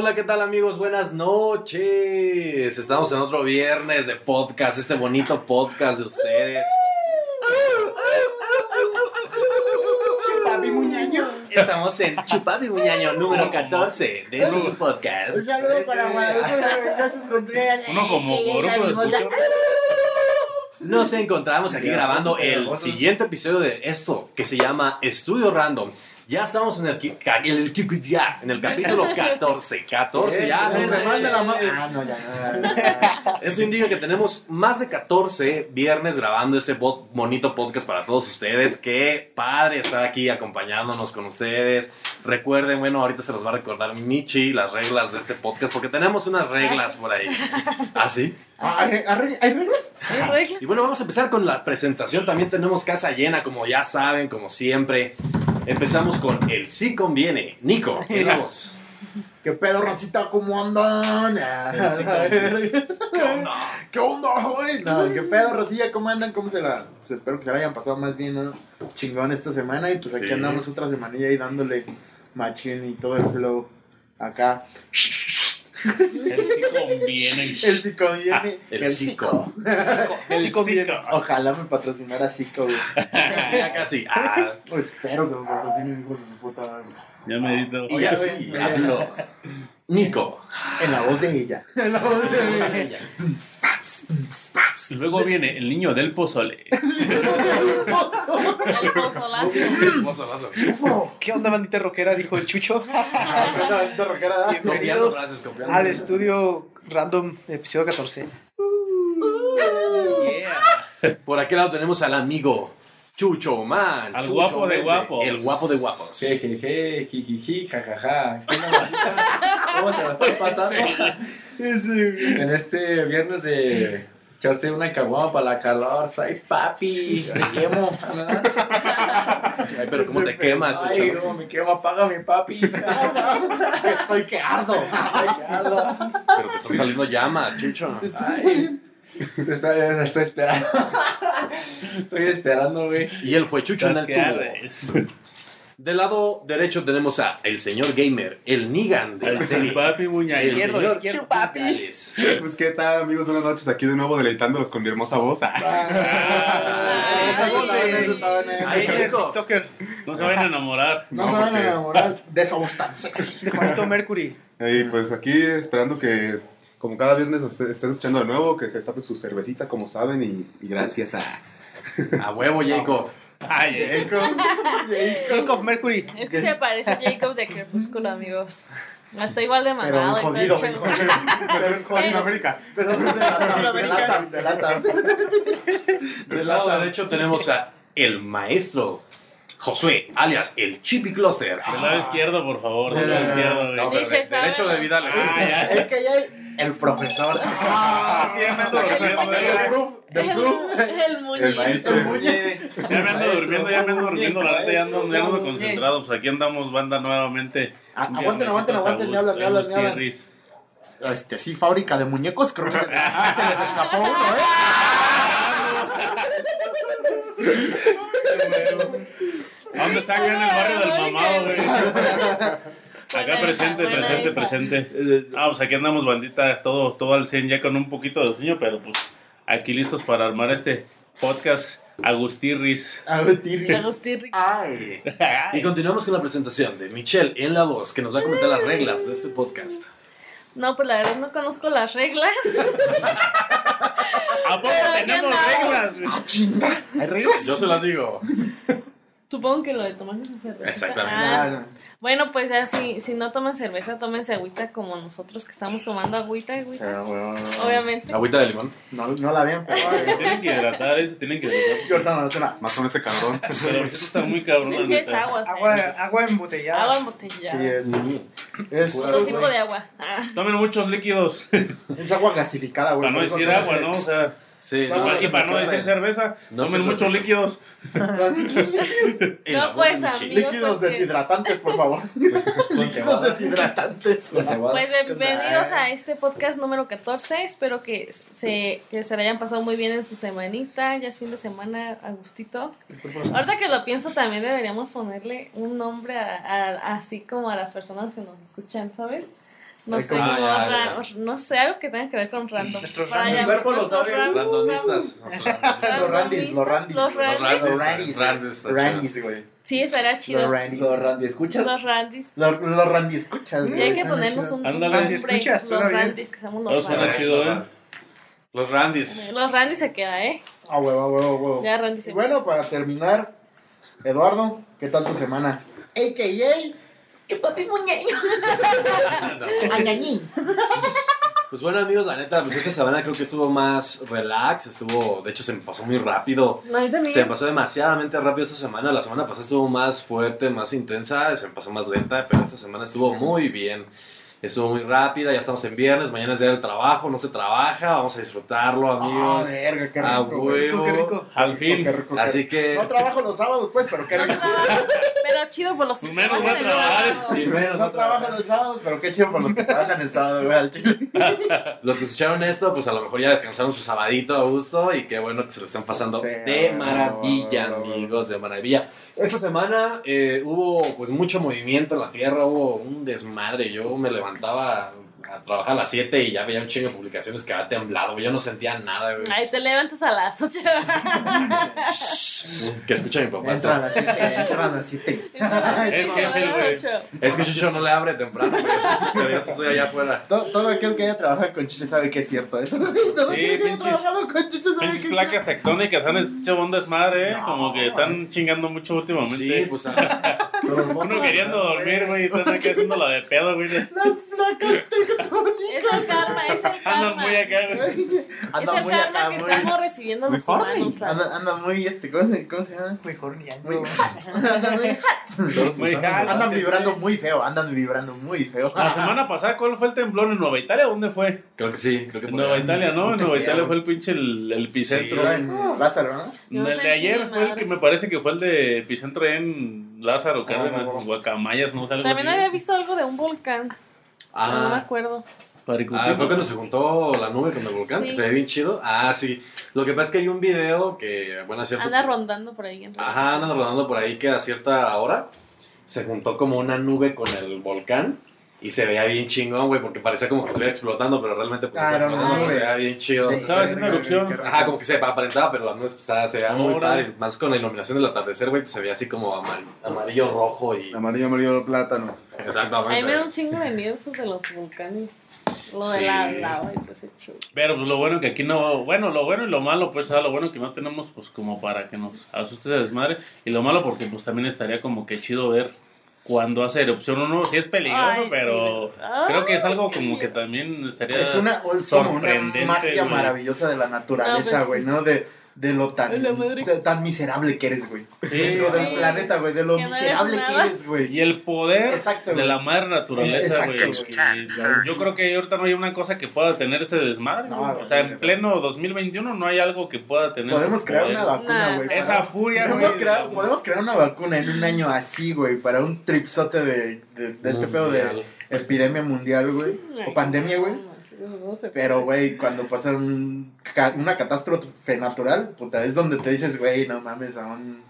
Hola, ¿qué tal amigos? Buenas noches. Estamos en otro viernes de podcast, este bonito podcast de ustedes. Chupapi Muñaño. Estamos en Chupapi Muñaño número 14 de este su podcast. Un saludo para Guadalupe Rosas Contreras. Uno como escucha. Nos encontramos aquí grabando el siguiente episodio de esto que se llama Estudio Random. Ya estamos en el, el, ya, en el capítulo 14. 14 ya. Ah. Eso indica que tenemos más de 14 viernes grabando este bo- bonito podcast para todos ustedes. Qué padre estar aquí acompañándonos con ustedes. Recuerden, bueno, ahorita se los va a recordar Michi las reglas de este podcast porque tenemos unas reglas por ahí. ¿Ah, sí? Ah, ¿Hay hay- hay reglas? ¿Hay reglas? Y bueno, vamos a empezar con la presentación. También tenemos casa llena, como ya saben, como siempre. Empezamos con el sí conviene. Nico, ¿qué voz? ¿Qué pedo, racita? ¿Cómo andan? ¿Qué onda? ¿Qué onda, güey? No, ¿qué pedo, racilla? ¿Cómo andan? ¿Cómo se la...? Pues espero que se la hayan pasado más bien, ¿no? Chingón esta semana. Y pues aquí Sí. andamos otra semanilla ahí dándole machín y todo el flow acá. Él sí conviene. El Zico viene. el. El Zico viene. Zico. Ojalá me patrocinara Zico, güey. Ya casi. Ah, Pues espero que me patrocine hijo de su puta madre. Ya medito. y Oye, así güey, habló. Nico. En la voz de ella. En la voz de ella. Y luego viene el niño del pozole. El pozolazo. Ufo. ¿Qué onda, bandita rockera? Dijo el Chucho. ¿qué onda, bandita rockera? Bienvenidos al estudio random, episodio 14. Yeah. Por aquel lado tenemos al amigo Chucho Man. Al Chucho guapo de guapos. El guapo de guapos. Jejeje, jijiji, jajaja. ¿Cómo se la está pasando? En este viernes de echarse una caguama para la calor. Soy papi, me quemo. Ay, pero ¿cómo te quemas, Ay, Chucho? no, me quemo, apaga mi papi. Que estoy que ardo. Ay, arda. Pero te están saliendo llamas, Chucho. Ay, estoy, estoy esperando. Estoy esperando, güey. Y él fue Chucho en el tubo. Del lado derecho tenemos a el señor gamer, el Nigan de la El serie. papi El muñaño. Izquierdo, señor izquierdo. Gales. Pues qué tal amigos, buenas noches, aquí de nuevo deleitándolos con mi hermosa voz. Ah, voz. TikToker, No se van a enamorar. No No, se van a enamorar de esa voz tan sexy. de Juanito Mercury. Y pues aquí esperando que como cada viernes ustedes estén escuchando de nuevo, que se destapen su cervecita como saben y, y gracias a... A huevo, Jacob. Ay, Jacob Mercury. Es que se parece a Jacob de Crepúsculo, amigos. Está igual de Pero mamado. y jodido, chulo. jodido. Pero en jodido. América. Pero de lata, de lata, de lata. Del lado derecho tenemos a el maestro Josué, alias el Chippy Cluster. del lado izquierdo, por favor. Del lado izquierdo, pero de- derecho de Vidal. Ah. Es que ya hay el profesor. Ah, ya me ando durmiendo. Proof, proof. El, maestro Muñe. Ya me ando durmiendo, ya me ando durmiendo. La ya ando, ya ando concentrado. Pues aquí andamos, banda, nuevamente. Ah, aguanten, aguanten, aguanten, me hablan, me hablan, me hablan. Este, sí, fábrica de muñecos. Creo que se les, se les escapó uno, ¿eh? ¿Dónde está acá en el barrio del mamado, güey? Acá presente, esa, presente, esa. presente. Ah, pues aquí andamos, bandita, todo, todo al 100 ya con un poquito de sueño, pero pues aquí listos para armar este podcast Agustirris. A ver, Tirri. Agustín Ay. Y continuamos con la presentación de Michelle en la voz, que nos va a comentar las reglas de este podcast. No, pues la verdad no conozco las reglas. ¿A poco tenemos reglas? Ah, chinga. ¿Hay reglas? Yo se las digo. Supongo que lo de tomarse su cerveza. Exactamente. Ah, bueno, pues ya si, si no toman cerveza, tómense agüita como nosotros que estamos tomando agüita, agüita. Ah, bueno, Obviamente. Agüita de limón. No, no la vean, pero. Tienen que hidratar, se tienen que hidratar. Yo ahorita no. Más con este cabrón. Pero esto está muy cabrón, la Es que es neta. agua. Agua, agua embotellada. Agua embotellada. Sí, es. Es, Otro tipo de agua. Ah. Tomen muchos líquidos. es agua gasificada, güey. Para no eso decir agua, ¿no? O sea, Sí, no, y para no decir cerveza, No tomen muchos líquidos. No, pues, amigo. Líquidos pues, que- deshidratantes, por favor. Líquidos deshidratantes. Pues bienvenidos a este podcast número 14. Espero que se, que se la hayan pasado muy bien en su semanita. Ya es fin de semana a gustito. Ahorita que lo pienso, también deberíamos ponerle un nombre a- a- así como a las personas que nos escuchan, ¿sabes? No sé, como- Ah, ya, ra- no sé, algo que tenga que ver con random. Nuestros lo nuestros ran- Randomistas. Los Randys, los Randys. Los güey. Los. Los. Randys, güey. Sí, estaría chido. Los Randys. Los Randy, ¿escuchas? Los Randys. Los, los Randy escuchas, Y güey. hay que ponernos un nombre. ¿Escuchas? Los. Randys, que somos los ¿eh? Los Randys. Los Randys se queda, ¿eh? Ah, huevo, huevo, huevo. Ya Randy se Y bueno, para terminar, Eduardo, ¿qué tal tu semana? AKA, tu papi muñeño. Añañín. Pues bueno amigos, la neta, pues esta semana creo que estuvo más relax, estuvo, de hecho se me pasó muy rápido. Se me pasó demasiadamente rápido esta semana. La semana pasada estuvo más fuerte, más intensa, se me pasó más lenta, pero esta semana estuvo muy bien. Estuvo muy rápida, ya estamos en viernes, mañana es día del trabajo, no se trabaja, vamos a disfrutarlo, Ah, amigos. verga, qué A rico, güey. huevo. Qué rico. Al fin. Qué rico, qué Así que... No trabajo los sábados, pues, pero qué rico. pero chido por los que Menos trabajan a el trabajar. sábado. Y menos No trabajo los sábados, pero qué chido por los que trabajan el sábado, güey, al chile. Los que escucharon esto, pues a lo mejor ya descansaron su sabadito a gusto y qué bueno que se lo están pasando Sí, de maravilla, amigos, de maravilla. Esta semana eh, hubo pues mucho movimiento en la tierra, hubo un desmadre. Yo me levantaba a trabajar a las 7 y ya veía un chingo de publicaciones que había temblado, güey. Yo no sentía nada, güey. Ay, te levantas a las 8. Que escucha mi papá. Entra a las 7, entra a las 7. Es jefe, güey. Es que Chucho no le abre temprano, güey. Pero yo estoy allá afuera. Todo, todo aquel que haya trabajado con Chucho sabe que es cierto eso. Todo Sí, aquel que haya trabajado con Chucho sabe que es placas tectónicas han hecho un desmadre, ¿eh? No, Como que están chingando mucho últimamente. Sí, pues ah, Uno queriendo dormir, güey, y están aquí haciendo la de pedo, güey. Las placas tectónicas. Es el karma, es el Andan karma. muy acá, güey. Es Andan el muy karma acá, que muy. estamos recibiendo los humanos. andan muy, este, ¿cómo se, cómo se llama? Mejor ni año. Muy. Andan muy. Muy jala, Andan vibrando muy feo, andan vibrando muy feo. La semana pasada, ¿cuál fue el temblor? ¿En Nueva Italia? ¿Dónde fue? creo que sí, creo que En Nueva. Italia, ¿no? En Nueva Italia fue el pinche el, el epicentro. En Lázaro, el de ayer fue el que me parece que fue el de epicentro en Lázaro, Cárdenas, no. Guacamayas, no sé También había visto algo de un volcán. Pero No me Ah, acuerdo. Ah, fue cuando se juntó la nube con el volcán, Sí. que se ve bien chido. Ah, sí. Lo que pasa es que hay un video que, bueno, a cierto Anda rondando por ahí. En Ajá, andan rodando por ahí que a cierta hora se juntó como una nube con el volcán y se veía bien chingón, güey, porque parecía como que se veía explotando, pero realmente pues estaba no explotando, mames. se veía bien chido. Sí, Estaba haciendo erupción. Ajá, como que se aparentaba, pero la nube pues, estaba- se veía muy padre. Más con la iluminación del atardecer, güey, pues se veía así como amar- amarillo, rojo y... Amarillo, amarillo, plátano. A mí me da Exactamente. un chingo de miedo eso de los volcanes. Lo de Sí. la lava y pues ese show. Pero pues lo bueno que aquí no, bueno, lo bueno y lo malo, pues, ah, lo bueno que no tenemos, pues, como para que nos asuste ese desmadre, y lo malo porque, pues, también estaría como que chido ver cuando hace erupción uno, sí es peligroso, Ay, pero creo que es algo como que también estaría... Es una, es como una magia güey. maravillosa de la naturaleza, No, pues, güey, sí. ¿no? De, de lo tan, de- tan miserable que eres, güey. Sí, Dentro del sí. planeta, güey, de lo Que no eres miserable que eres, güey. Y el poder Exacto, de la madre naturaleza, güey. Yo creo que ahorita no hay una cosa que pueda tener ese desmadre. No, o sea, en pleno 2021 no hay algo que pueda tener Podemos crear poder. una vacuna, Nah, güey. Esa furia, güey. Podemos crear, podemos crear una vacuna en un año así, güey, para un tripsote de, de, de este pedo de epidemia mundial, güey. O pandemia, güey. Pero, güey, cuando pasa un una catástrofe natural, puta, es donde te dices, güey, no mames, aún...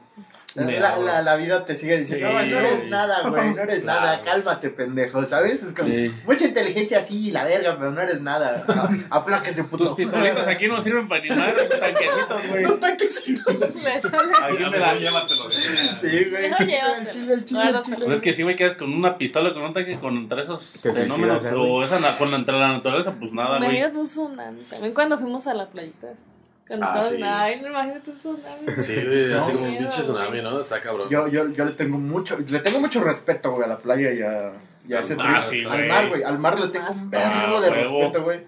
La, Me la, la- vida te sigue diciendo, Sí, no, güey, no eres güey. nada, güey, no eres Claro. nada, cálmate, pendejo, ¿sabes? Es como, Sí. mucha inteligencia sí, la verga, pero no eres nada. A- Apláquese, puto. Tus pistolitas aquí no sirven para ni madre, tus tanquecitos, güey. Los tanquecitos. Me sale. Aquí me da llévatelo. Sí, güey. El chile, el chile, el chile. Pues es que si me quedas con una pistola, con un tanque, contra esos fenómenos, suicidas, ¿eh, o esa, con la, entre la naturaleza, pues nada, güey. Imagínate un tsunami. También cuando fuimos a la playita. Cuando Ah, sí. Ay, no, imagínate un tsunami. Sí, güey, así No. como un pinche tsunami, ¿no? Está cabrón. Yo, yo, yo le tengo mucho, le tengo mucho respeto, güey, a la playa y a, y a ese Ah, trip. sí, al mar, güey. Al mar le tengo un Ah, de huevo. respeto, güey.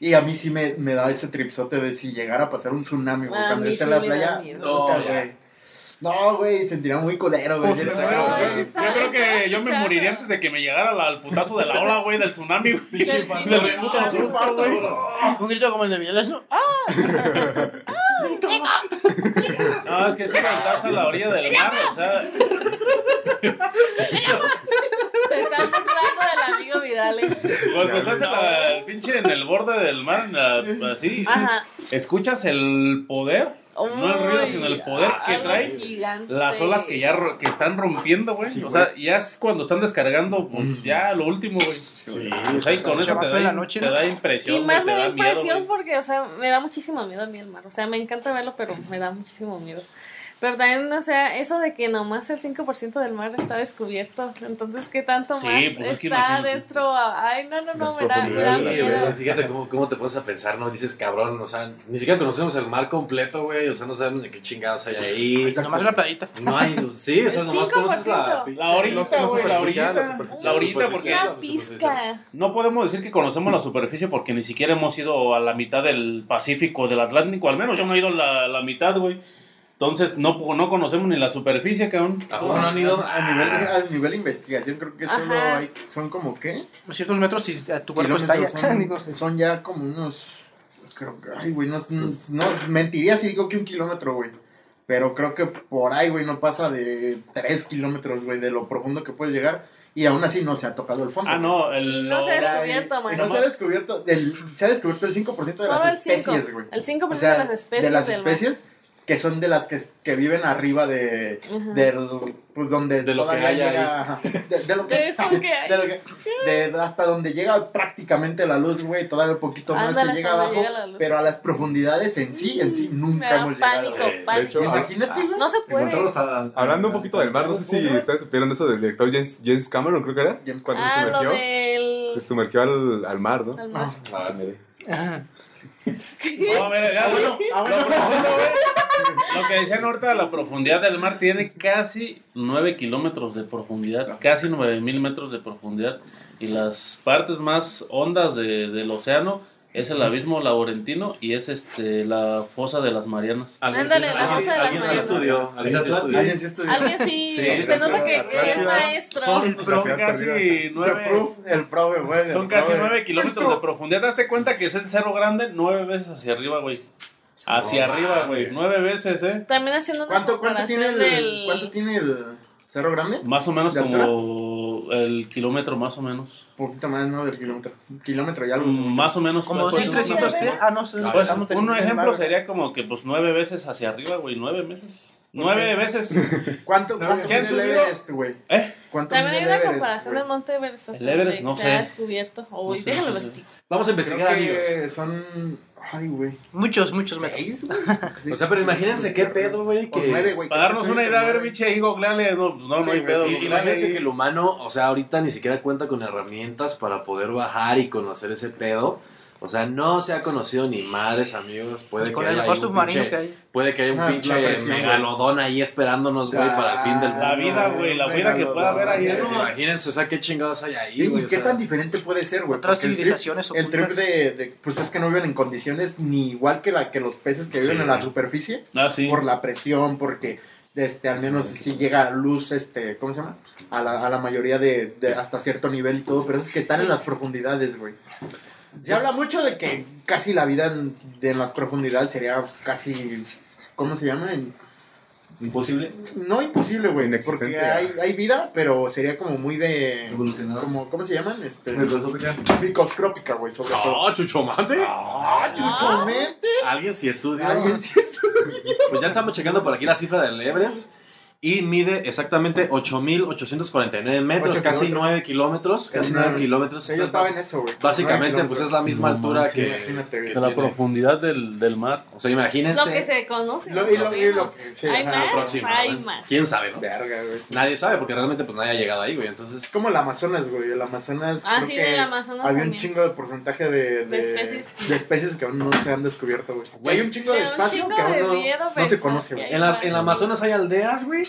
Y a mí sí me, me da ese tripsote de si llegara a pasar un tsunami, güey, cuando esté en la playa. puta, güey. No, güey, sentiría muy culero, güey. Pues, no. Yo creo que yo me moriría antes de que me llegara la- el putazo de la ola, güey, del tsunami, güey. Del puto Ah, susto. Un grito como el de Villegas, ¿no? No, es que si estás a la orilla del mar, o sea, Se burlando amigo Vidales. cuando estás en la, pinche en el borde del mar, en la- así, Ajá. escuchas el poder No el ruido, sino el poder que trae. gigante. Las olas que ya ro- que están rompiendo, güey. Sí, o sea, ya es cuando están descargando, pues ya lo último, güey. Sí, Pues ahí con eso te Chavazo en da, la noche, te ¿no? da impresión. Y más güey, me te da miedo, impresión güey. porque, o sea, me da muchísimo miedo a mí el mar. O sea, me encanta verlo, pero me da muchísimo miedo. Pero también, o sea, eso de que nomás el 5% del mar está descubierto. Entonces, ¿qué tanto Sí, más pues es que está imagínate. dentro? Ay, no, no, no, me da, Sí, me da güey, miedo. fíjate cómo, cómo te pones a pensar, ¿no? Dices, cabrón, o sea, ni siquiera conocemos el mar completo, güey, o sea, no sabemos de qué chingados hay ahí. Nomás una playita. No hay, sí, o sea, nomás conoces la... 5%. La güey, la orillita. La orillita, porque superficial. Una pizca. no podemos decir que conocemos la superficie porque ni siquiera hemos ido a la mitad del Pacífico, del Atlántico, al menos yo no he ido a la, la mitad, güey. Entonces, no, no conocemos ni la superficie, cabrón. ¿A poco no han ido? A nivel, a nivel de investigación creo que solo Ajá. hay, son como, ¿qué? Ciertos metros y tu cuerpo está ya. son, ya como unos, creo que, ay, güey, no, no, no, mentiría si digo que un kilómetro, güey. Pero creo que por ahí, güey, no pasa de 3 kilómetros, güey, de lo profundo que puedes llegar. Y aún así no se ha tocado el fondo. Ah, güey. no, el. No se ha descubierto, y- man. y no se ha descubierto, el, se ha descubierto el 5% de Solo las el 5. especies, güey. El 5% O sea, de las especies. de las del mar. especies que son de las que, que viven arriba de Ajá. del pues donde De lo que todavía hay ahí. llega de, de lo que, De eso que hay. de lo que- de hasta donde llega prácticamente la luz güey todavía un poquito más Ándale, se llega abajo llega pero a las profundidades en sí en sí Me nunca hemos llegado pánico, güey. pánico. hecho, imagínate güey No se puede. A- Hablando un poquito del mar, no sé si ustedes supieron eso del director James, James Cameron, creo que era. James cuando Ah, se sumergió. del. Se sumergió al, al mar, ¿no? al mar. Ah, Ajá. No, mira, ya, bueno, bueno. Lo que decían ahorita, la profundidad del mar tiene casi 9 kilómetros de profundidad, casi 9 mil metros de profundidad. Y las partes más hondas de- del océano es el abismo laurentino y es este la fosa de las Marianas. Alguien, Ándale, sí- la alguien- fosa de las alguien sí Marianas. estudió, alguien sí estudió. alguien sí estudió Alguien sí, Sí, se nota que, que es maestro. Son, ciudad casi perdida. The 9 proof, el profe güey Son casi. 9 kilómetros de profundidad. Date cuenta que es el cerro grande nueve veces hacia arriba, güey. Hacia arriba, güey. Nueve veces, ¿eh? También haciendo una ¿Cuánto, cuánto tiene el comparación del... cuánto tiene el cerro grande Más o menos ¿De como el kilómetro, más o menos. poquito más no del kilómetro un kilómetro ya algo Mm, Más o menos. Como pues, 2300 pues, pies. Ah, no. Pues, un ejemplo sería como que pues nueve veces hacia arriba, güey. Nueve veces. Nueve veces. ¿Cuánto, cuánto ¿Se mide el? Everest, güey? ¿Eh? ¿Cuánto También mide hay una Everest, comparación del Monte Everest hasta El Everest, no se sé. ha descubierto. Uy, sé, déjalo no sé. investigar. Vamos a Creo investigar, amigos. que son... Ay, güey. Muchos, muchos. ¿Seis, güey? Sí. O sea, pero imagínense qué pedo, güey, que... nueve, güey. Para darnos una idea, a ver, biche, ahí googleale. No, pues, no, Sí, no hay güey, pedo. Y- Imagínense que el humano, o sea, ahorita ni siquiera cuenta con herramientas para poder bajar y conocer ese pedo. O sea, no se ha conocido ni madres, amigos. Puede Con que el haya mejor submarino pinche- que hay. Puede que haya un Ah, pinche presión, megalodón ahí esperándonos, güey, para el fin del Ah, La vida, güey, la vida que pueda haber ahí. Pues ¿no? imagínense, o sea, qué chingados hay ahí, ¿Y, güey. y o qué sea, tan diferente puede ser, güey? Otras Porque el trip- civilizaciones El trip de, de- Pues es que no viven en condiciones ni igual que, la, que los peces que viven Sí. en la superficie. Ah, sí. Por la presión, porque... Este, al menos si llega luz, este, ¿cómo se llama? A la, a la mayoría de, de hasta cierto nivel y todo, pero eso es que están en las profundidades, güey. Se habla mucho de que casi la vida en, de en las profundidades sería casi, ¿cómo se llama? En- Imposible. no imposible, güey, porque hay, hay vida, pero sería como muy de... Como, ¿Cómo se llaman? Este, Microscópica. güey, sobre todo. ¡Ah, chuchomante! ¡Ah, chuchamente! Alguien sí estudia. Alguien sí está- Pues ya estamos checando por aquí la cifra del Everest. Y mide exactamente 8.849 metros, Ocho casi kilómetros. 9 kilómetros. Casi Casi 9 nueve. kilómetros. Sí, yo estaba en eso, güey. Básicamente, pues es la misma No altura manches. que. La tiene. profundidad del, del mar. O sea, imagínense. Lo que se conoce. Lo- y lo- y lo sí, hay más, próximo, hay ¿no? más. ¿Quién sabe, no? Verga, güey. sí. Nadie sabe porque realmente pues nadie ha llegado ahí, güey. Entonces, Es como el Amazonas, güey. El Amazonas. Ah, creo sí, que del Amazonas Había un chingo de porcentaje de, de, De especies. de especies que aún no se han descubierto, güey. Güey, Hay un chingo de espacio que aún no, se conoce, güey. en el Amazonas hay aldeas, güey.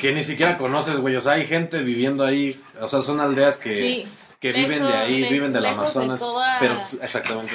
Que ni siquiera conoces, güey. O sea, hay gente viviendo ahí. O sea, son aldeas que, Sí, que lejos- viven de ahí, le- viven del lejos de Amazonas. toda- Pero, exactamente.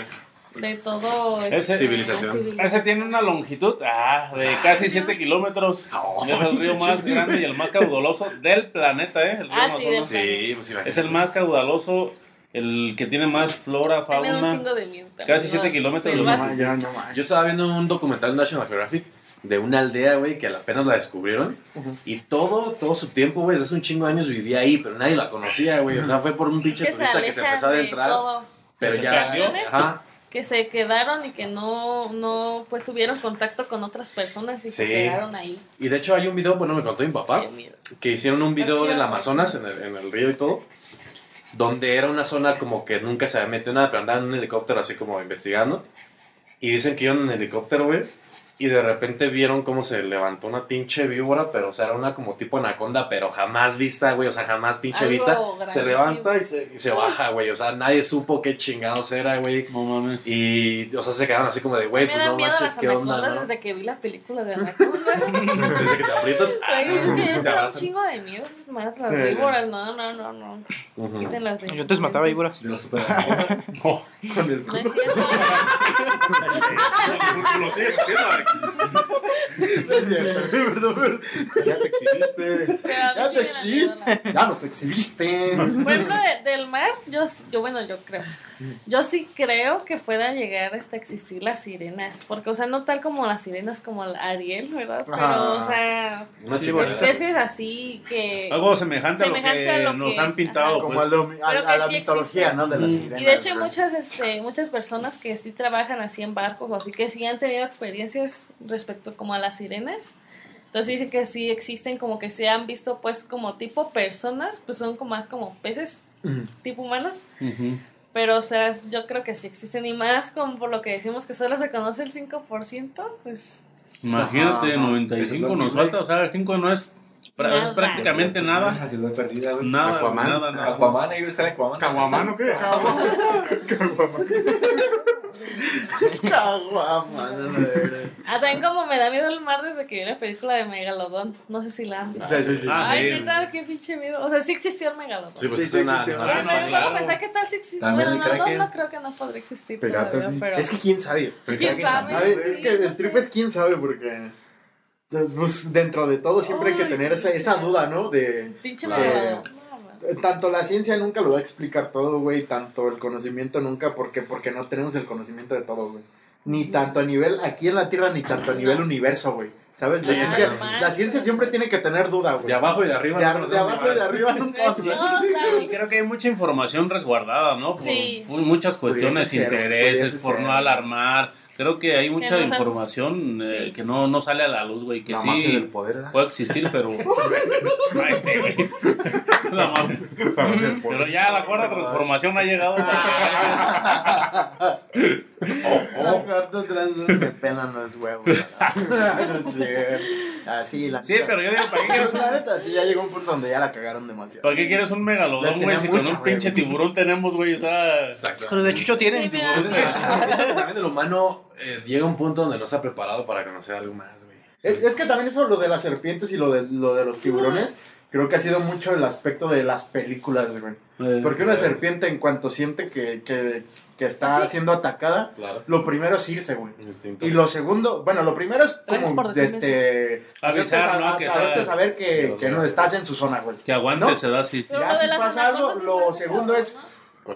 de todo. Ese- Civilización. Ese tiene una longitud ah, de casi 7 kilómetros. No, es el río más grande y el más caudaloso del planeta, ¿eh? El río Ah, sí, Amazonas. Sí, pues imagínate. Es el más caudaloso, el que tiene más flora, fauna. chingo de miedo. también, Casi siete los kilómetros ma, ya, no. Yo estaba viendo un documental de National Geographic de una aldea, güey, que apenas la descubrieron. Y todo, todo su tiempo, güey, desde hace un chingo de años vivía ahí, pero nadie la conocía, güey. O sea, fue por un pinche Que se turista que se empezó a de adentrar. todo. Pero ¿Se ya, ajá, que se quedaron y que no, no pues tuvieron contacto con otras personas y se Sí. quedaron ahí. Y de hecho hay un video, bueno, me contó mi papá, que hicieron un video del Amazonas, en el, en el río y todo, donde era una zona como que nunca se había metido nada, pero andaban en un helicóptero así como investigando. Y dicen que iban en helicóptero, güey. Y de repente vieron cómo se levantó una pinche víbora, pero o sea, era una como tipo anaconda, pero jamás vista, güey, o sea, jamás pinche Algo vista. grandísimo. Se levanta y se, y se baja, güey, o sea, nadie supo qué chingados era, güey. No mames. Y, o sea, se quedaron así como de, güey, pues no manches, las qué onda, ¿no? desde que vi la película de Anaconda. Desde que te aprietan. Ay, es que un chingo de miedo. es Más las víboras, no, no, no, no. Ujú. Quítenlas de Yo antes mataba víboras. Los super Oh, Con el No es cierto. Lo sigues haciendo, Alex. Perdón, perdón. Ya te exhibiste. Ya te exhibiste. Ya nos exhibiste. Por ejemplo, de- del mar, yo, yo, bueno, yo creo. Yo sí creo que puedan llegar hasta existir las sirenas. Porque, o sea, no tal como las sirenas como el Ariel, ¿verdad? Pero, Ajá. o sea, Una Sí, especies así que. algo semejante, Semejante a a lo lo que nos han pintado. Como pues. a, lo- a- a la sí mitología, existen. ¿no? De las sirenas. Y de hecho hay muchas, este, muchas personas que sí trabajan así en barcos o así que sí han tenido experiencias respecto como a las sirenas. Entonces dicen que sí existen como que se han visto pues como tipo personas, pues son como más como peces, Mm. tipo humanos. Ujú. Pero o sea, yo creo que sí existen y más como por lo que decimos que solo se conoce el 5%, pues Imagínate, Ajá. 95 Eso es lo nos falta, o sea, 5 no es, pra- es Nada. prácticamente nada. Así lo he perdido. Nada, Aquaman. nada, nada. Aquaman, ahí sale Aquaman. ¿Caguamán o qué? Caguama, no, no, no. Ah, también como me da miedo el mar desde que vi la película de Megalodón. No sé si la han visto. Sí, sí, sí. Ay, sí. qué tal, qué pinche miedo. O sea, sí existió el Megalodón. Sí, pues Sí, sí una- Pero no, claro. a pensar que tal si. También Bueno, no, no, no creo que no podría existir Piratas, todavía, sí. pero... Es que quién sabe. ¿Quién sabe? Es que no el trip sé. es quién sabe porque pues, dentro de todo siempre hay que tener esa, esa duda, ¿no? De Pinche. Megalodón. No, man. tanto la ciencia nunca lo va a explicar todo, güey, tanto el conocimiento nunca porque porque no tenemos el conocimiento de todo, güey. Ni tanto a nivel aquí en la Tierra ni tanto a nivel universo, güey. ¿Sabes? La, Sí, ciencia, normal. la ciencia siempre tiene que tener duda, güey. De abajo y de arriba. De, no ar- de conocemos abajo y de arriba nunca No. Y creo que hay mucha información resguardada, ¿no? Por Sí. mu- muchas cuestiones, ser, intereses, por ser. no alarmar. Creo que hay mucha no sabes. información eh, Sí. que no, no sale a la luz, güey, que La magia sí del poder, ¿verdad? puede existir, pero... No, este, güey. La magia. Pero ya la cuarta transformación ha llegado. La cuarta transformación me pelan los huevos. no sé. Así, la Sí, pero yo digo, ¿para qué quieres un, La neta, sí, ya llegó un punto donde ya la cagaron demasiado. ¿para qué quieres un megalodón, güey? Si con un pinche tiburón tenemos, güey, o sea... Exacto. Pero de Chucho tienen. Sí. Pues es que siento que también el humano eh, llega a un punto donde no está preparado para conocer algo más, güey. Es, es que también eso, lo de las serpientes y lo de, lo de los tiburones, creo que ha sido mucho el aspecto de las películas, güey. eh, Porque una serpiente, en cuanto siente que, que, que está ¿Ah, sí? siendo atacada, Claro. lo primero es irse, güey. Instinto. Y lo segundo, bueno, lo primero es como este, hacerte, Avisar, sa- ¿no? Que hacerte sea- saber que, que no estás en su zona, güey. Que aguante ¿No? se da así. Ya si pasa algo, lo segundo es-.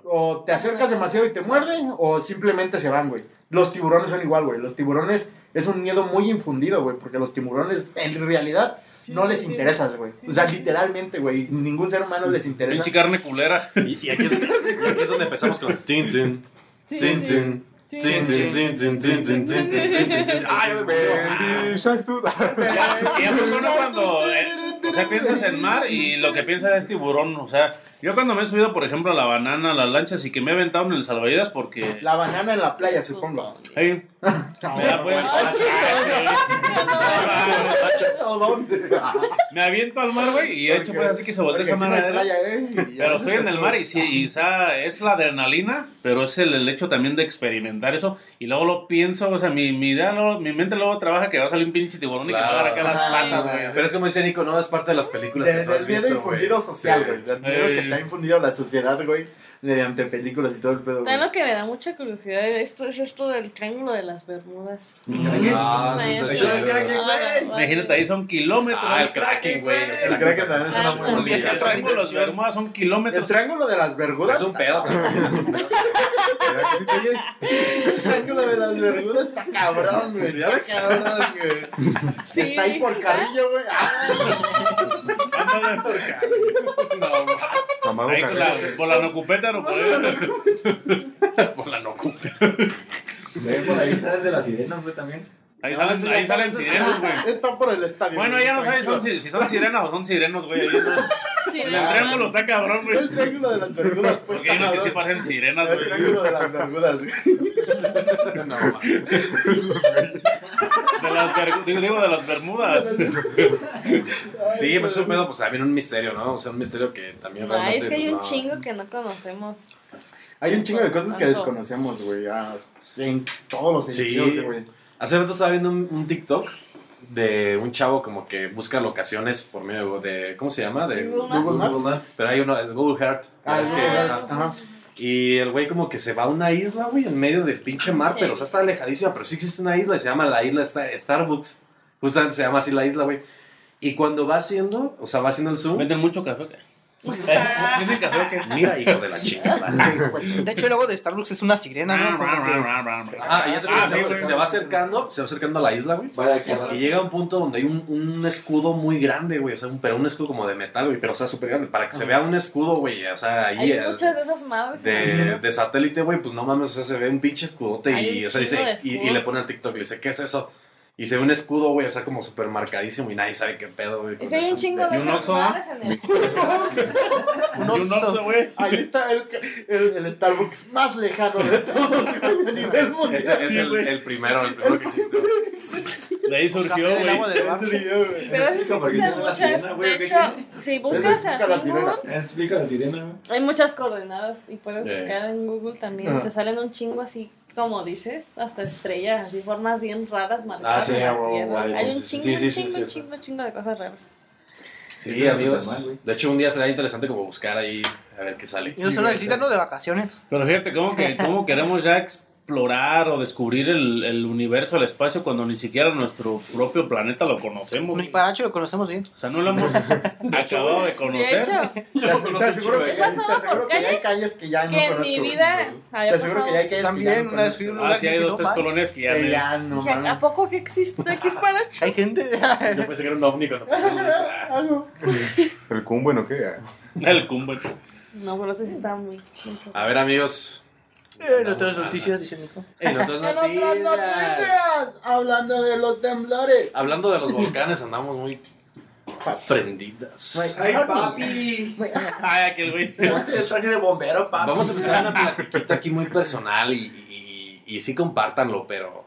O te acercas demasiado y te muerden, o simplemente se van, güey. Los tiburones son igual, güey. Los tiburones es un miedo muy infundido, güey, porque los tiburones en realidad no les interesas, güey. O sea, literalmente, güey. Ningún ser humano les interesa. Pinche carne culera. Y, y, aquí es, y, aquí donde empezamos con tin, tin, tin, tin. Ay, baby shark Y eso es bueno cuando eh, o sea, piensas en mar y lo que piensas es tiburón. O sea, yo cuando me he subido, por ejemplo, a la banana, a las lanchas y que me he aventado en el salvavidas porque. La banana en la playa, supongo. Ahí me pues- aviento al mar, güey, y he hecho pues así que se voltea esa ¿eh? Ya Pero estoy en el mar y sí, y, o sea, es la adrenalina, pero es el, el hecho también de experimentar eso. Y luego lo pienso, o sea, mi, mi idea, luego- mi mente luego trabaja que va a salir un pinche tiburón y que va a acá las patas, güey. Pero es como dice Nico, no es parte de las películas De- que tú has del miedo visto, infundido social, güey. Del miedo que te ha infundido la sociedad, güey. Mediante películas y todo el pedo. También lo que me da mucha curiosidad de esto es esto del triángulo de las Bermudas. Ah, eso. Ah, Imagínate, ahí son kilómetros. Ah, el Kraken, güey. El Kraken también es una muy Ah, El triángulo de los Bermudas son El kilómetros. triángulo de las Bermudas. Es un pedo, pero también es un pedo. ¿Verdad que sí te oyes? El triángulo de las Bermudas está cabrón, güey. Está cabrón, güey. Está ahí por Carrillo, güey. Ah, Ándale. No, Amago Ahí con la, por la nocupeta no podemos. Por la no ocupe. Ve, Por ahí está el de las sirenas, güey, también. Ahí Ah, salen, ahí salen está- sirenos, güey. Está por el estadio. Bueno, güey, ya no sabes son- si, si son sirenas o son sirenos, güey. Ahí no- Sí, El triángulo está cabrón, güey. El triángulo de las Bermudas, pues. Porque hay unos que sí parecen sirenas, cabrón. El güey. triángulo de las Bermudas, güey. No. De las, Ber- digo, digo, de las Bermudas. Sí, pues es un pedo, pues también un misterio, ¿no? O sea, un misterio que también realmente. es que hay pues, un no- chingo que no conocemos. Hay un chingo de cosas que desconocemos, güey. En todos los sentidos, güey. Hace rato estaba viendo un, un TikTok de un chavo como que busca locaciones por medio de. ¿Cómo se llama? De Google Maps. Google Maps. Pero hay uno, el Google Earth. Ah, Es el que- ajá. Earth, ajá. Y el güey como que se va a una isla, güey, en medio del pinche mar, Sí. pero o sea, está alejadísima, pero sí existe una isla y se llama la isla Sta- Starbucks. Justamente se llama así la isla, güey. Y cuando va haciendo, o sea, va haciendo el zoom, ¿Venden mucho café mira, hijo de la chingada. De hecho, el logo de Starbucks es una sirena, ¿no? Como que- Ah, y Ah, se, va acercando, se va acercando a la isla, güey. Vaya que Y llega a un punto donde hay un, un escudo muy grande, güey. O sea, un, pero un escudo como de metal, güey. Pero, o sea, súper grande. Para que se vea un escudo, güey. O sea, ahí. Hay muchas de esas madres. de, de satélite, güey, pues no mames, o sea, se ve un pinche escudote Hay y, un o sea, dice, chingo de y, y escudos. le pone al TikTok, le dice, ¿qué es eso? Y se ve un escudo, güey, o sea, como súper marcadísimo y nadie sabe qué pedo, güey. Que hay eso. un chingo de ¿Y un Oxxo, madres en el. Un Y un Oxxo. Güey. Ahí está el, el, el Starbucks más lejano de todos, güey, a nivel mundial. Ese es Sí, el, primero, el primero que existe. De ahí surgió, güey. Pero es Explica por qué existen tiene la muchas. sirena, güey, De ¿o qué hecho, si buscas así. Explica la sirena, güey. hay muchas coordenadas y puedes buscar en Google también. Te salen un chingo así, como dices, hasta estrellas, así formas bien raras marcadas Ah, sí, en la Hay sí, un sí, chingo, sí, sí, un sí, chingo, sí, un chingo, chingo de cosas raras. Sí, es amigos. De hecho, un día será interesante como buscar ahí a ver qué sale. Y no solo necesitan ¿no? de vacaciones. Pero fíjate cómo, que, cómo queremos ya explorar o descubrir el, el universo, el espacio, cuando ni siquiera nuestro propio planeta lo conocemos. Ni. Paracho lo conocemos bien. O sea, no lo hemos acabado de De conocer. hecho, Te aseguro, te aseguro que, ya, pasado te aseguro por que ya hay calles que ya no que en conozco. mi vida Te aseguro que ya hay calles que ya También no una conozco. Ah, lugar sí, hay dos, no tres colonias que ya Que ya no Dije, ¿A poco que existe X para? Hay gente. Yo pensé que era un ovni cuando ah, Algo. ¿El Kumbo no qué? El cumbre. No, pero eso sí está muy. muy A ver, amigos. En otras noticias, dice Nico. En otras En otras noticias. noticias, hablando de los temblores. Hablando de los volcanes, andamos muy prendidas. Ay, papi. Ay, aquel güey. El traje de bombero, papi. Vamos a empezar una platiquita aquí muy personal y, y, y sí compártanlo, pero.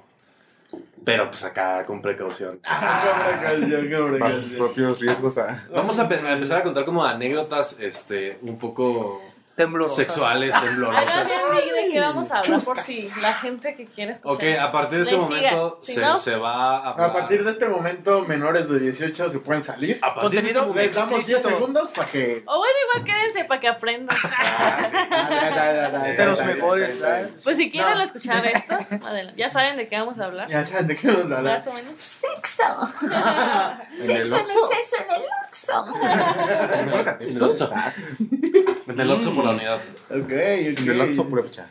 Pero pues acá con precaución. Bajo sus propios riesgos a... Vamos a empezar a contar como anécdotas este, un poco Temblorosa. sexuales, temblorosas. de qué vamos a hablar por si la gente que quiere escuchar. Ok, a partir de este Le siga. momento Si se, no- se va a hablar. A partir de este momento, menores de 18 se pueden salir. A partir de este Contenido momento- Les damos 10 explícito. segundos para que. O bueno, igual quédense para que aprendan. De los mejores, ¿sabes? Pues si quieren No. escuchar esto, adelante. Ya saben de qué vamos a hablar. Ya saben de qué vamos a hablar. Más o menos. Sexo. ¿En el Sexo en Oxxo? el sexo en el Oxxo. En el Oxxo. En el Oxxo por la unidad. Ok, picha.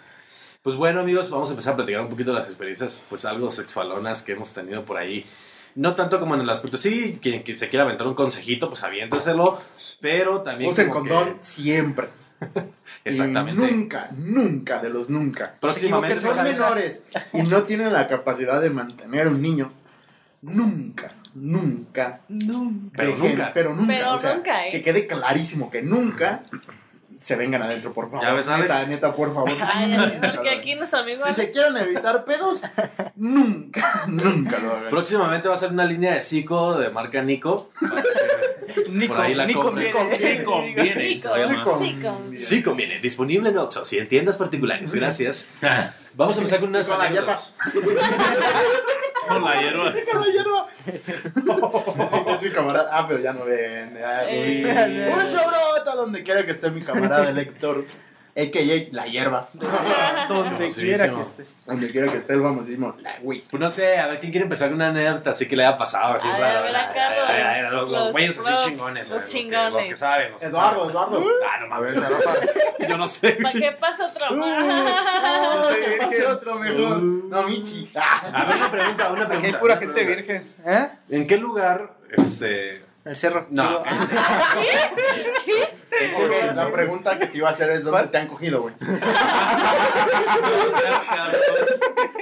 Pues bueno, amigos, vamos a empezar a platicar un poquito de las experiencias, pues algo sexualonas que hemos tenido por ahí. No tanto como en el aspecto, sí, quien, quien se quiera aventar un consejito, pues aviénteselo, pero también. Usen condón que- siempre. Exactamente. Y nunca, nunca de los nunca. Próximamente Si son se- menores y no tienen la capacidad de mantener un niño, nunca, nunca, Pero dejen- nunca. pero nunca, Pero o sea, nunca, ¿eh? que quede clarísimo que nunca se vengan adentro, por favor. Ya ves, neta, neta, por favor. Ay, ay, porque aquí nuestro amigo. Si se quieren evitar pedos, nunca, nunca lo hagan. Próximamente va a ser una línea de psico de marca Nico. Nico, Por ahí la Nico compras. viene. Sí conviene. Rico. rico. Sí conviene, disponible en Oxxo, y en tiendas particulares. Gracias. Vamos a empezar con unas anécdotas. Con la hierba. Con la hierba. Es mi, es mi camarada. Ah, pero ya no ven. Eh. güey. Un showrota donde quiera que esté mi camarada el Héctor. A.K.A. La hierba. Donde quiera que esté. Donde quiera que esté el famosísimo. La güey. Pues no sé, a ver quién quiere empezar con una anécdota así que le haya pasado. Así, A ver, a los- güeyes así chingones. los chingones. Los que saben. Eduardo. Eduardo. Ah, no mames. Rafa. Yo no sé. ¿Para qué pasa otro? No, soy que pase virgen. otro mejor. No, Michi. Ah. A ver, una pregunta, una pregunta. Aquí hay pura gente virgen. ¿Eh? ¿En qué lugar, este... El cerro. No, Digo, ¿en qué La, pregunta que te iba a hacer es: ¿dónde ¿Cuál? te han cogido, güey?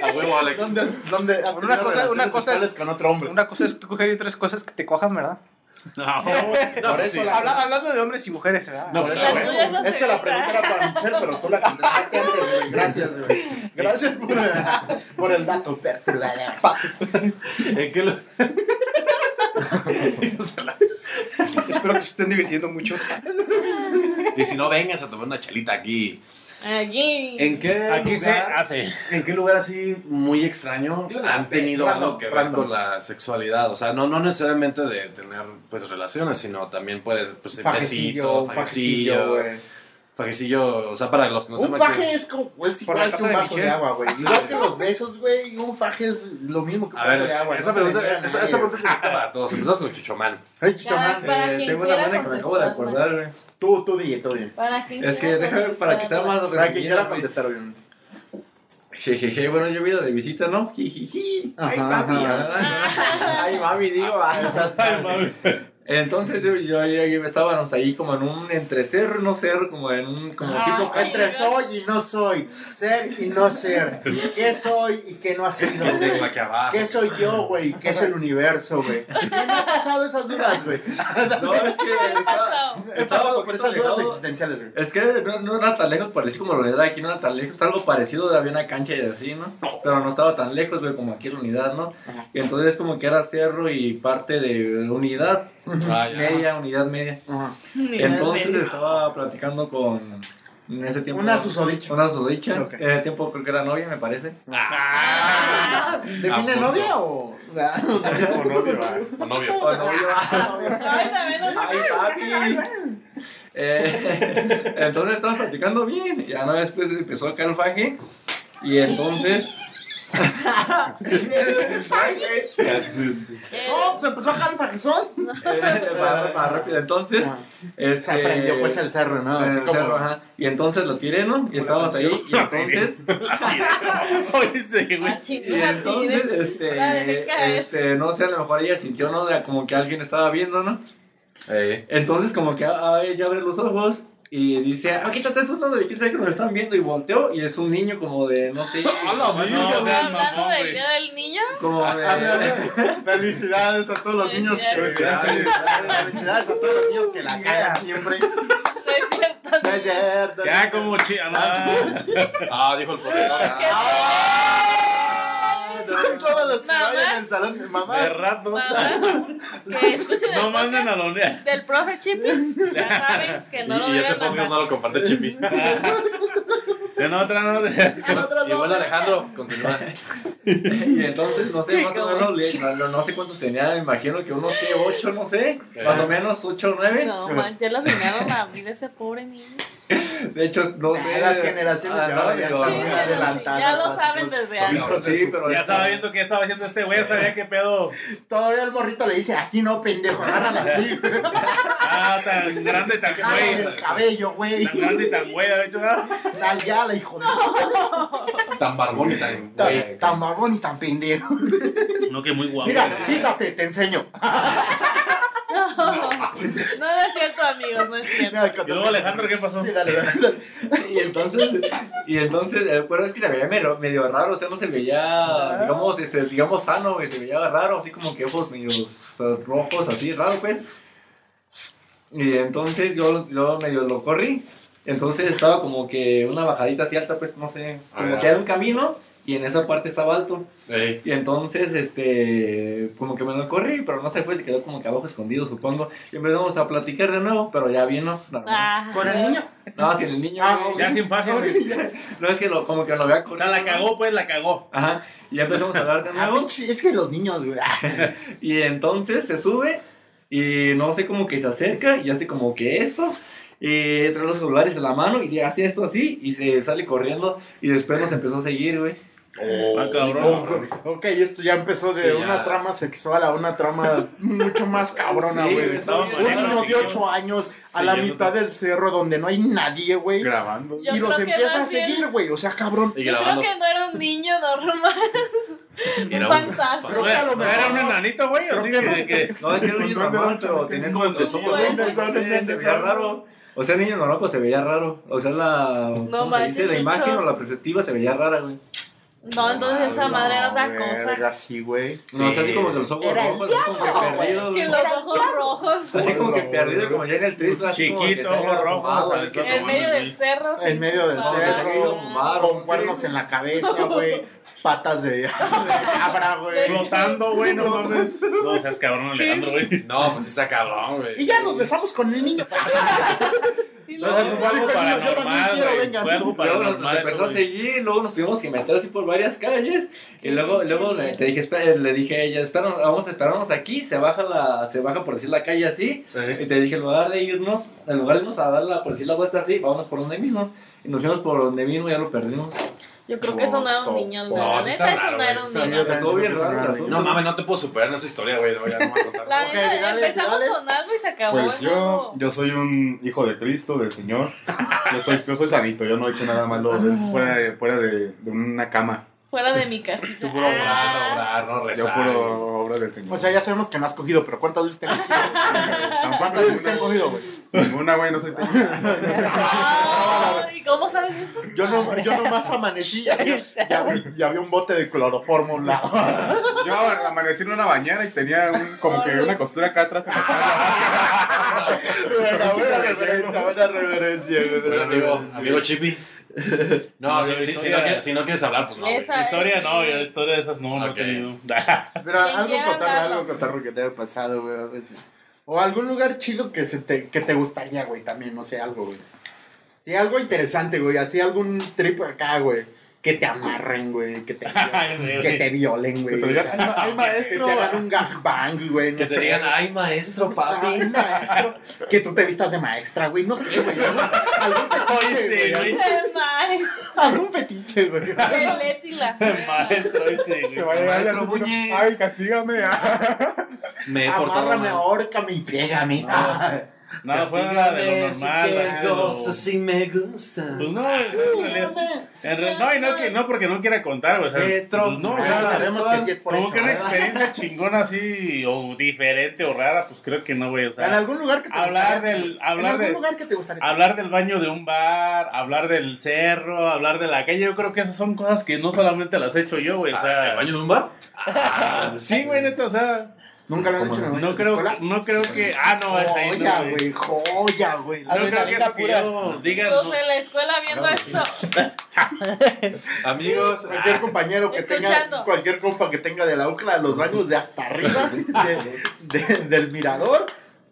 A huevo, Alex. ¿Dónde, dónde has Una cosa- una cosa es- con otro hombre? Una cosa es tú coger y otras cosas que te cojan, ¿verdad? No. No, Por eso sí. la- Habla- hablando de hombres y mujeres, ¿verdad? No, Por pues, eso, güey. huevo. Eso Es que la pregunta era para Michelle, pero tú la contestaste antes, güey. Gracias, güey. Gracias por, por el dato perturbador. Paso. ¿En qué lo- Espero que se estén divirtiendo mucho. y si no, vengas a tomar una chelita aquí. Allí. ¿En qué Aquí se lugar, hace. ¿En qué lugar así muy extraño han tenido Random, algo que ver con la sexualidad? O sea, no, no necesariamente de tener pues relaciones, sino también puedes pues Un fajecillo, un fajecillo, fajecillo, güey. Fajecillo, o sea, para los que no Un sepan faje es como, es Por igual que un de vaso de agua, güey. Igual que los besos, güey, un faje es lo mismo que un A vaso ver, de agua. esa, no se le pregunta, a esa, nadie, esa güey. pregunta es directa para todos. Empezamos con el chichomán. Ay, Ya, para Eh, quien tengo una quiera buena que me acabo de contestar, acordar, güey. Tú, tú, DJ, tú, bien. Para quien Es que quiera déjame para que sea contestar. más Para quien quiera contestar, obviamente. Jejeje, bueno, yo ido de visita, ¿no? Jijiji. Ay, Ajá, ajá. Ay, mami, digo. ay. Entonces yo, yo, yo estábamos ahí como en un entrecerro, no cerro, como en un como Ah, tipo ay. Entre soy y no soy, ser y no ser, qué soy y qué no ha sido. ¿Qué soy yo, güey? ¿Qué es el universo, güey? Sí, me ha pasado esas dudas, güey. No, es que ¿Qué estaba? He pasado por esas dudas existenciales, güey. Es que no, no era tan lejos, parecía como la unidad aquí, no era tan lejos, algo parecido, había una cancha y así, ¿no? Pero no estaba tan lejos, güey, como aquí es la unidad, ¿no? Y entonces como que era cerro y parte de unidad, Ah, media, unidad media. Ajá. Entonces idea. estaba platicando con, en ese tiempo... Una susodicha. Una susodicha, Ok. en ese tiempo creo que era novia, me parece. ¿Define ¿A poco? novia o.? O novio, ah. O novio. O novio. Ay, también Ay, papi. Eh, entonces estaban platicando bien. Ya no después empezó a caer el faje. Y entonces. Eh, ¡Oh! Se empezó a jalar el fajezón. eh, para, para rápido. Entonces. Se este, aprendió pues el cerro, ¿no? Así el como. cerro, ajá. Y entonces lo tiré, ¿no? Y estábamos ahí. Y entonces. Oye, sí, güey. a chingar, Y entonces, este. Este, no sé, a lo mejor ella sintió, ¿no? De como que alguien estaba viendo, ¿no? Ey. Entonces como que a ella abre los ojos y dice, ah, quítate eso, uno de quién sabe que nos están viendo y volteó y es un niño como de, no sé, No, o sea, Hablando del día del niño, como de... Felicidades a todos los niños que. Felicidades. Felicidades a todos los niños que la cagan siempre. no es cierto. No es cierto. Ya como chida. Ah, dijo el profesor. Todos los que Mamás. vayan en el salón de mamás. De ratos. Mamás, que escuchen No manden a la unidad. del profe Chipi, ya saben que no lo y, y ese podcast no lo comparte Chipi. En otra, no. y bueno, Alejandro, continúa. Y entonces, no sé, Sí, más o menos, no, no sé cuántos tenía, me imagino que unos que ocho, no sé, Eh. más o menos ocho o nueve. No, man, ya lo vinieron a abrir ese pobre niño. De hecho, no sé. Las generaciones de andaba ahora ya están bien sí, adelantadas. ya lo saben desde antes. Sí, pero Ya estaba viendo qué estaba haciendo este güey, ya sabía qué pedo. Todavía el morrito le dice, así no, pendejo, agárrala así. Ah, tan grande, tan Jala güey. el cabello, güey. Tan grande y tan güey, de hecho, ¿no? Nalgueala, hijo de... Tan barbón y tan. Tan, tan barbón y tan pendejo. No, que muy guapo. Mira, quítate, te enseño. No, no es cierto, amigos, no es cierto. Y luego, Alejandro, ¿qué pasó? Sí, dale, dale. dale. Y entonces, y entonces, eh, pero es que se veía medio, medio raro, o sea, no se veía, digamos, este, digamos, sano, güey, se veía raro, así como que ojos medio eh, rojos, así, raro, pues. Y entonces yo, yo medio lo corrí, entonces estaba como que una bajadita así alta, pues, no sé, como que era un camino, y en esa parte estaba alto. Ey. Y entonces, este, como que me lo corrí, pero no se fue, se quedó como que abajo escondido, supongo. Y empezamos a platicar de nuevo, pero ya vino. Ah, Con el niño. No, si el niño, Ah. Ya sin faje. No es que lo, como que lo había O sea, la cagó, pues, la cagó. Ajá. Y ya empezamos a hablar de Ah, nuevo. pinche, es que los niños, güey. ah, Y entonces se sube y no sé como que se acerca y hace como que esto. Y trae los celulares en la mano y hace esto así y se sale corriendo y después nos empezó a seguir, güey. Ah, cabrón. Ok, ok, esto ya empezó de Sí, una ya. trama sexual a una trama mucho más cabrona, güey. un niño de 8 años a la mitad del cerro donde no hay nadie, güey. Grabando. Yo Y los empieza a seguir, güey. O sea, cabrón. Y Yo creo que no era un niño normal. Era Un fantasma. Creo que a lo mejor- Era un enanito, güey, así que que, no- que- No, es que era un niño normal, pero tenía como los ojos ¿Dónde rojos, son? se ¿Dónde veía son? raro. O sea, el niño normal pues se veía raro. O sea, la, ¿cómo se manches, dice? la imagen o la perspectiva se veía rara, güey. No, entonces esa madre era otra cosa. sí, güey. No, sea, así como que los ojos Era rojos, así como que perdido, Que los ojos rojos. Así como que perdido, como ya en el triste, así Chiquito, ojos rojos, En medio del cerro. sí. En medio del Ah, cerro, ah, con cuernos en la cabeza, güey. Patas de, de cabra, güey. flotando, güey, no mames. No seas cabrón, Alejandro, güey. No, pues está cabrón, güey. Y ya nos besamos con el niño. Y No, luego- eso fue algo paranormal, güey. Fue algo Luego nos, paranormal. empezó a seguir, luego nos tuvimos que meter así por varias calles y luego, luego le, te dije, espera- le dije a ella, espera, vamos a esperarnos aquí, se baja la, se baja por decir la calle así, y te dije, en lugar de irnos, en lugar de irnos a dar la, por decir la vuelta así, vámonos por donde mismo, y nos fuimos por donde mismo y ya lo perdimos. Yo creo que eso no era un niño. No, La sí neta, está eso no era güey, un niño. Estuvo bien raro. No mames, no te puedo superar en esa historia, güey. No, ya no voy a contar. La Ok, neta, dale, empezamos dale. algo y se acabó. Pues yo, ¿no? yo soy un hijo de Cristo, del Señor. Yo, estoy, yo soy sanito, yo no he hecho nada malo de- fuera, de, fuera de, de una cama. Fuera de mi casita. Tú puro orar, orar, no Yo rezar. puro obra del Señor. O sea, ya sabemos que no has cogido, pero ¿cuántas veces te han cogido? ¿Cuántas veces te han ninguna, cogido, güey? ninguna, güey, no soy técnico. ¿Cómo sabes eso? Yo, no, yo nomás amanecí y había, y había- y había un bote de cloroformo a un lado. Yo amanecí en una bañera y tenía un, como que una costura acá atrás en la. Buena, buena referencia, buena referencia. güey, Bueno, amigo, amigo Chippy. No, No, si, no, si- si historia- no quieres, si no quieres hablar, pues no. Esa Historia no, yo historia de esas no, no he Ok. tenido. Pero ¿Quién algo hablarlo? algo cotarro que te haya pasado, güey. O algún lugar chido que, se te, que te gustaría, güey, también, no sé, algo, güey. Sí, algo interesante, güey, así algún trip acá, güey. Que te amarren, güey, que te, Sí, que sí. te violen, güey. Pero o ya, sea, hay, ma- hay que maestro. te hagan un gangbang, güey, no Que te sé. digan, ay, maestro, papi. Ay, maestro. Que tú te vistas de maestra, güey, no sé, güey. Algún, fetiche, sí, güey. güey. algún- maestro. Fetiche, güey. El Leti la. Maestro ese, Te güey. va a llegar Maestro. Ay, castígame. Me he Amárrame, mal. ahórcame y pégame. No, fuera de lo normal. que lo- gozo, sí me gusta. Pues no, es- en realidad- en no, y no, que, no porque no quiera contar, güey. O sea, Petro. pues no, o sea, sabemos que sí es por como eso. que una ¿verdad? experiencia chingona así, o diferente o rara, pues creo que no, güey. O En sea, algún lugar que te hablar gustaría- del- En hablar algún de- lugar que te gustaría. hablar del baño de un bar, hablar del cerro, hablar de la calle, yo creo que esas son cosas que no solamente las he hecho yo, güey. O Ah, sea, ¿El baño de un bar? sí, güey, neta, o sea, Nunca lo han hecho no creo, escuela. no creo que. Ah, no, ese ahí Joya, güey. joya, güey. No creo que eso que pura. yo diga. Todos no- en la escuela viendo esto. Amigos, Cualquier compañero que tenga, cualquier compa que tenga de la UCLA, los baños de hasta arriba de- de- del mirador,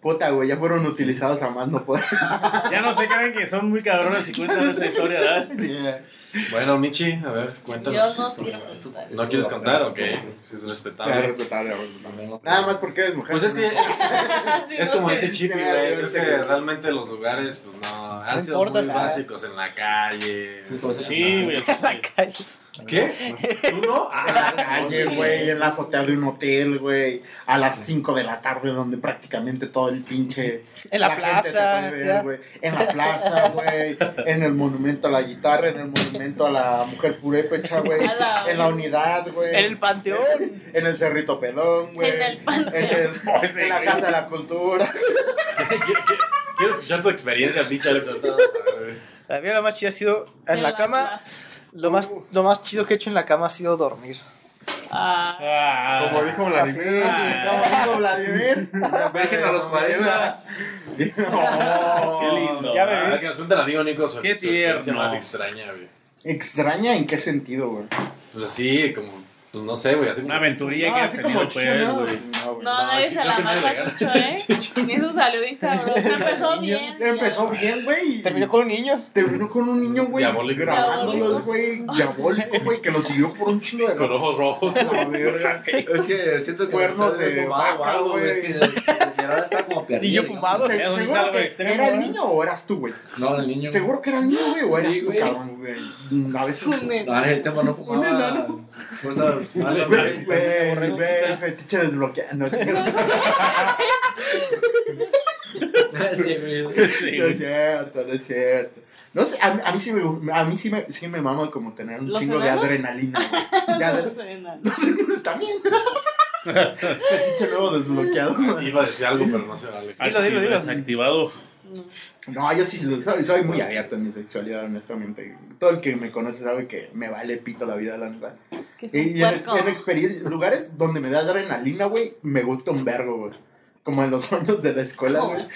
puta, güey, ya fueron utilizados a más no poder. Ya no se crean que son muy cabrones y cuentan esa historia, ¿verdad? bueno, Michi, a ver, Yo cuéntanos. no quiero contar. ¿No quieres contar? Ok, es respetable. respetable, respetable. Nada más porque eres mujer. Pues es que es como Chippy, Ya, güey. Creo que realmente los lugares, pues no, han sido muy básicos en la calle. Sí, güey. ¿Qué? ¿Tú no? En la calle, güey, en la azotea de un hotel, güey, a las 5 de la tarde, donde prácticamente todo el pinche. En la gente plaza, puede ver, güey. En la plaza, güey. En el monumento a la guitarra, en el monumento a la mujer purépecha, güey. A la- En la unidad, güey. En el panteón. En el Cerrito Pelón, güey. En el panteón. En, el- Ese, en la. Casa de la Cultura. Quiero escuchar tu experiencia, pinche Alex. La mía lo más chido ha sido en la cama. plaza. Lo más, lo más chido que he hecho en la cama ha sido dormir. Ah, Ah, Como dijo Vladimir. Ah. Como dijo Vladimir. Virgen a los 40. No. Qué lindo. Ya ah. me A ver, que nos cuente el amigo Nico Qué tierno. más extraña, güey. ¿Extraña en qué sentido, güey? Pues así, como, pues no sé, güey, así. Una aventurilla No, que así como chido, ¿no? güey. No, güey. no, No, nadie se la mata mucho, ¿eh? Eso salió bien cabrón. Empezó bien. Empezó bien, güey. Terminó con un niño. Terminó con un niño, güey. Diabólico. Grabándolos, güey. Diabólico, güey. Que lo siguió por un chingo de Con ojos rojos. Es que siento que Cuernos de vaca, güey. Es que está como perdida. Niño fumado. Es ¿Seguro que era el ¿eh? niño o eras tú, güey? No, el niño. ¿Seguro que era el niño, güey? ¿O eras tú, cabrón, güey? A veces... No, en el tema no fumaba. Un enano. Malas. Güey, güey, güey, fetiche desbloqueado, ¿no es cierto? Sí, No es cierto, no es cierto. No sé, a, mí- a mí sí me, a mí sí me, sí me mama como tener un ¿Los chingo enanos? de adrenalina. güey. De adre- No sé, nada. También. Fetiche nuevo desbloqueado. Iba a decir algo, pero no se vale. Dilo, dilo, dilo. Desactivado. No, yo sí soy, soy muy abierto en mi sexualidad, honestamente. Todo el que me conoce sabe que me vale pito la vida, la neta. Y, en, en experiencia, lugares donde me da adrenalina, güey, me gusta un vergo, güey. Como en los años de la escuela, güey.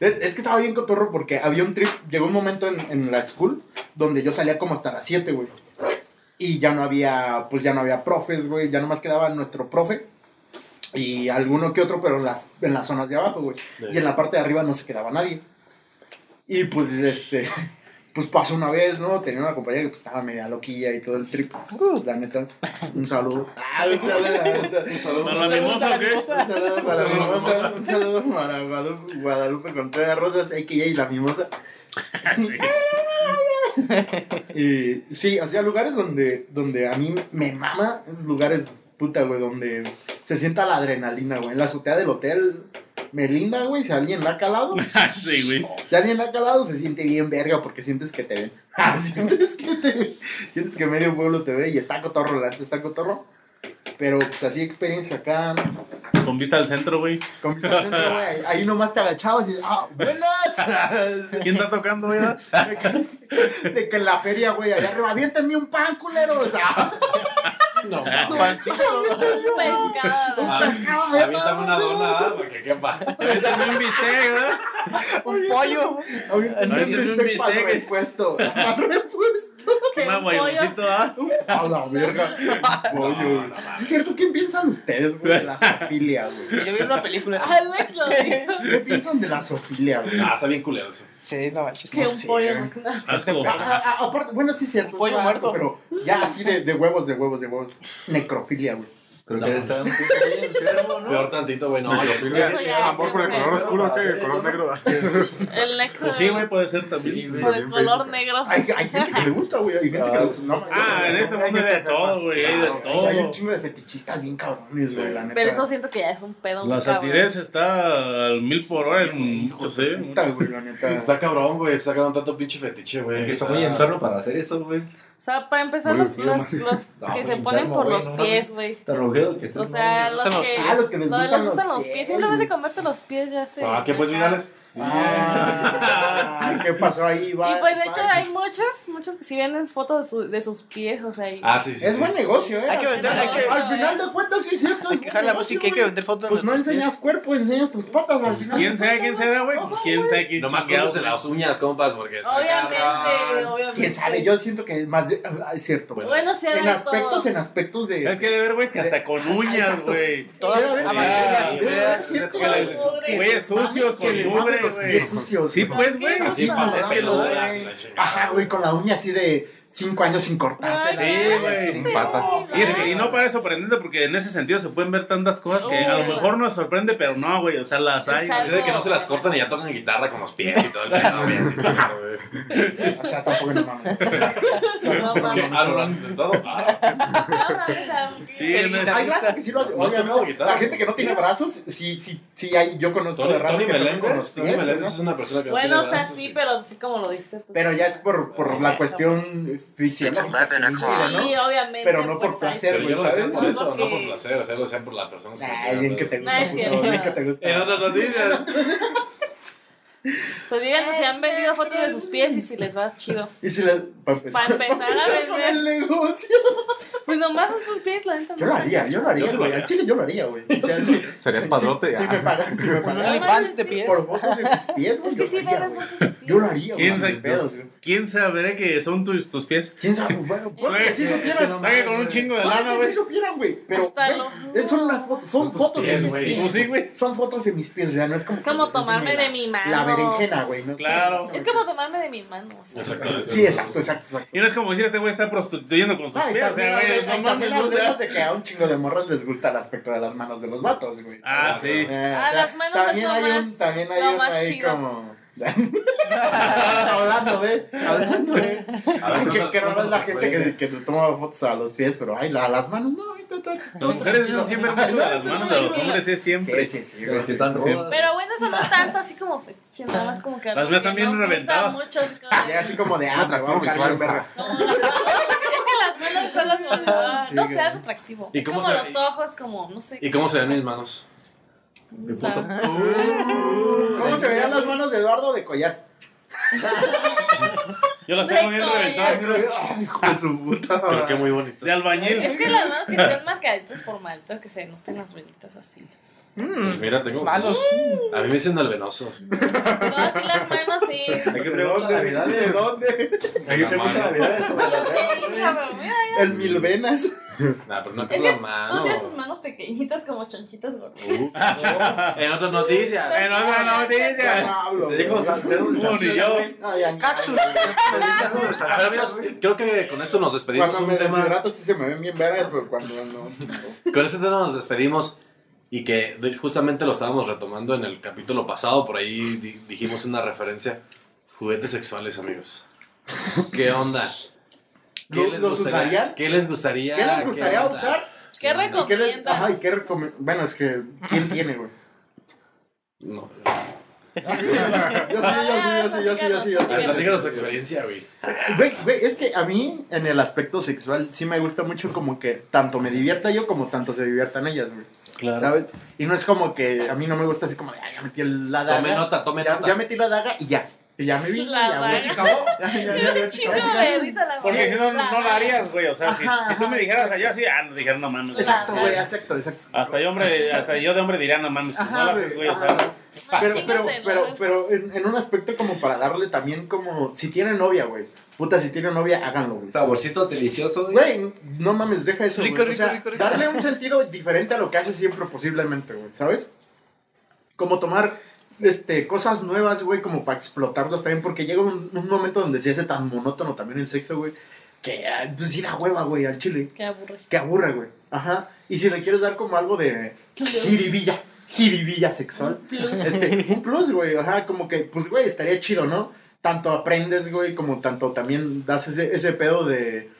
Es, es que estaba bien cotorro porque había un trip, llegó un momento en, en la school donde yo salía como hasta las 7, güey. Y ya no había, pues ya no había profes, güey, ya nomás quedaba nuestro profe y alguno que otro, pero en las, en las zonas de abajo, güey. Y en la parte de arriba no se quedaba nadie. Y pues, este, pues pasó una vez, ¿no? Tenía una compañera que pues, estaba media loquilla y todo el trip. La neta, un saludo. Ah, un saludo, un saludo. ¿Para la mimosa? Un saludo para la mimosa, un saludo para Guadalupe, Contreras Rosas, a.k.a. la mimosa. Y sí, o sea, lugares donde, donde a mí me mama, esos lugares, puta, güey, donde se sienta la adrenalina, güey. En la azotea del hotel Melinda, güey, si alguien la ha calado, Sí, güey. si alguien la ha calado, se siente bien verga porque sientes que te ven. sientes que te sientes que medio pueblo te ve y está cotorro, la neta está cotorro. Pero pues así experiencia acá, Con vista al centro, güey. con vista al centro, güey, ahí- nomás te agachabas y ah, buenas. ¿Quién está tocando, güey? De que, de que en la feria, güey, allá arriba, aviéntame un pan, culero. O sea, No, Pescado. Ah, pescado, Avíntame una dona. Porque quepa. También un bistec, ¿verdad? Un pollo. Aviéntame un un bistec para bistec. repuesto. Para Un un pollo. aguayoncito, ¿ah? A la verga. Pollo, güey. Sí, es cierto, ¿quién piensan ustedes, güey, de la zoofilia, güey? Yo vi una película. Alex lo dijo. ¿Qué piensan de la zoofilia, güey? Ah, está bien culero eso. Sí, no manches. Que No un sé. pollo. Asco. Ah, ah, ah, aparte, bueno, sí es cierto. Pollo es asco, muerto. Pero ya así de, de huevos, de huevos, de huevos. Necrofilia, güey. Creo que está un poco ahí enfermo, ¿no? Peor tantito, güey. No, lo ya Amor por el color negro. oscuro, ¿o ¿qué? Color negro. El necro. Pues sí, güey, puede ser también. Por el color negro. Hay, hay gente que le gusta, güey. Hay gente que le gusta. No, Ah, en este mundo hay de todo, güey. Hay de Hay, hay un todo. chingo de fetichistas bien cabrones, güey, la neta. Pero eso siento que ya es un pedo. La satirez está al mil por hora en muchos, ¿eh? Puta, güey, la neta. Está cabrón, güey. Está cabrón tanto pinche fetiche, güey. Que está muy enfermo para hacer eso, güey. O sea, para empezar, los, los, los No, que se ponen por güey, los no pies, güey. Tan rojero que está. O sea, los los- que. Ah, los que les no, gustan les gustan los los pies, pies. Simplemente comerte los pies ya se. Ah, ¿qué pues, virales? Ah, ¿qué pasó ahí? Y Va, pues de hecho va. hay muchos, muchos que sí venden fotos de, su- de sus pies, o sea, y- Ah, sí, sí. Es sí. buen negocio, ¿eh? Hay que Al vender, final- hay que- Al final de cuentas, sí es cierto. Hay que dejar la música, hay que vender fotos. Pues no enseñas cuerpo, enseñas tus patas al final. ¿Quién sea, quién será, güey? Pues quién sea, quién Nomás córtense las uñas, compas, porque está obviamente, cabrón. obviamente. ¿Quién sabe? Yo siento que es más de... ah, es cierto. Bueno, Bueno, en aspectos, todo. en aspectos de... Es que de ver, güey, que hasta con uñas, exacto. güey. Todas mugre. que Güeyes sucios, con güey. pies sucios. Sí, güey. pues, güey. Así, No, patas no, peludas no, y la chingada. Ajá, güey, con la uña así de 5 años sin cortarse. Sí, güey. así. Patas. Y, es- y no parece sorprendente porque en ese sentido se pueden ver tantas cosas que a lo mejor nos sorprende, pero no, güey. O sea, las hay. Así de que no se las cortan y ya tocan guitarra con los pies y todo el pedo, güey. O sea, tampoco no mames. No, mames. Ah, ¿no lo han intentado? Ah, Sí, Hay raza que sí lo la gente que no tiene brazos, sí, sí, sí hay, yo conozco de raza Tony que ¿no? es una persona que Bueno, o sea, sí, pero así como lo tú. Pero ya es por, por la cuestión Sí, ¿no? obviamente. Pero no por pues, hay- placer, güey, yo lo hacía ¿sabes? por eso, no por placer, o sea, lo hacía por la persona. que bien que te No gusta, es puto, cierto. bien que te gusta. En otras noticias. Pues díganos si han vendido fotos de sus pies y si les va chido. Y si le, para empezar, Para empezar a con vender. el negocio. Pues nomás son sus pies, la neta. Yo lo haría, yo lo haría, Yo güey. haría. Al chile yo lo haría, güey. O sea, sí, Serías sí, padrote. Sí, sí me pagan, sí me pagan. OnlyFans de pies. Por fotos de mis pies, güey. Es Yo que lo sí haría, fotos de pies. Yo lo haría, güey. ¿Quién sin sabe, pedos, güey. ¿Quién sabe que son tus, tus pies? ¿Quién sabe? Bueno, pues que sí supieran. no Vaya con un chingo de Puede lana, güey. sí supieran, güey. Pero, güey, son unas fotos, son fotos de mis pies. Pues sí, güey. Son fotos de mis pies, o sea, no es como. Es como les tomarme de mi mano. Berenjena, güey. ¿no? Claro. Es como tomarme de mi mano. o sea. Exactamente. Sí, exacto, exacto, exacto. Y no es como decir este güey está prostituyendo con sus pies. O también, sea, güey, no mames, hablemos de que a un chingo de morros les gusta el aspecto de las manos de los vatos, güey. Ah, sí. Eh, Ah, o sea, las manos también hay un, también hay un ahí chido. como hablando de hablando de A ver, Ay, que, cuenta- que no es la gente que, que le toma fotos a los pies pero ay la- a las manos no Las mujeres siempre mucho las manos de los hombres, es siempre. Sí, sí, sí. Pero si están Sí. rudas. Pero bueno, eso no es tanto así como nada más como que. Las mías también reventadas. mucho, así como- Y así como de, ah, a Atractivo en visual. verga. es que las manos son las manos. Sí, no algo atractivo. ¿Y es como los ojos, como, no sé. ¿Y cómo se ven mis manos? De puto. ¿Cómo se veían las manos de Eduardo de collar? Yo las tengo bien De reventadas. Ay, hijo de su puta. Pero qué muy bonito. De albañil. Es que las manos que sean marcaditas formalitas, que se noten las venitas así. Pues mira, tengo. Manos. A mí me dicen el venoso. No, así las manos sí. Hay que preguntar la verdad. ¿De dónde? Hay que preguntar mira, El mil venas. Nah, pero no que la Tú mano. tienes tus manos pequeñitas como chonchitas gordas. Uf. en otras noticias. En otra noticia. Diablo, Te dijo Salcedo. Ni yo. Cactus. Ver, amigos, creo que con esto nos despedimos. Cuando me deshidrato sí se me ven bien vergas, pero cuando no. con este tema nos despedimos. Y que justamente lo estábamos retomando en el capítulo pasado. Por ahí di- dijimos una referencia. Juguetes sexuales, amigos. ¿Qué onda? ¿Lo- los gustaría- usarían? ¿Qué les gustaría? ¿Qué les gustaría usar? ¿Qué ¿Y qué les, recomiendas? ajá, ¿y qué recome- Bueno, es que, ¿quién tiene, güey? No. Yo sí, yo sí, yo sí, yo sí, yo sí, platícanos tu experiencia, güey. Güey, güey, es que a mí, en el aspecto sexual, sí me gusta mucho como que tanto me divierta yo como tanto se diviertan ellas, güey. Claro. ¿Sabes? Y no es como que a mí no me gusta así como, de, "Ay, ya metí la daga. Tome nota, tome ya, nota. ya metí la daga y ya. Y ya me vi. La ya, güey, se acabó. Ya, ya, ya, ya, Porque si no, no la harías, güey. O sea, si, Ajá, si tú me dijeras exacto. yo así, ah, no dijeron no mames. Exacto, güey, exacto, exacto. Hasta yo, hombre, hasta yo de hombre diría no mames, pues no lo haces, güey. O sea. Pero, pero, pero, pero en, en un aspecto como para darle también como, si tiene novia, güey. Puta, si tiene novia, háganlo, güey. Saborcito delicioso. güey. Güey, no mames, deja eso, Rico, güey. O sea, rico, rico. darle un sentido diferente a lo que hace siempre posiblemente, güey, ¿sabes? Como tomar este, cosas nuevas, güey, como para explotarlas también, porque llega un, un momento donde se hace tan monótono también el sexo, güey, que ah, pues sí da hueva, güey, al chile. Qué aburre. Que aburre, güey. Ajá. Y si le quieres dar como algo de jiribilla, jiribilla sexual. Este, un plus, güey. Ajá, como que, pues, güey, estaría chido, ¿no? Tanto aprendes, güey, como tanto también das ese, ese pedo de,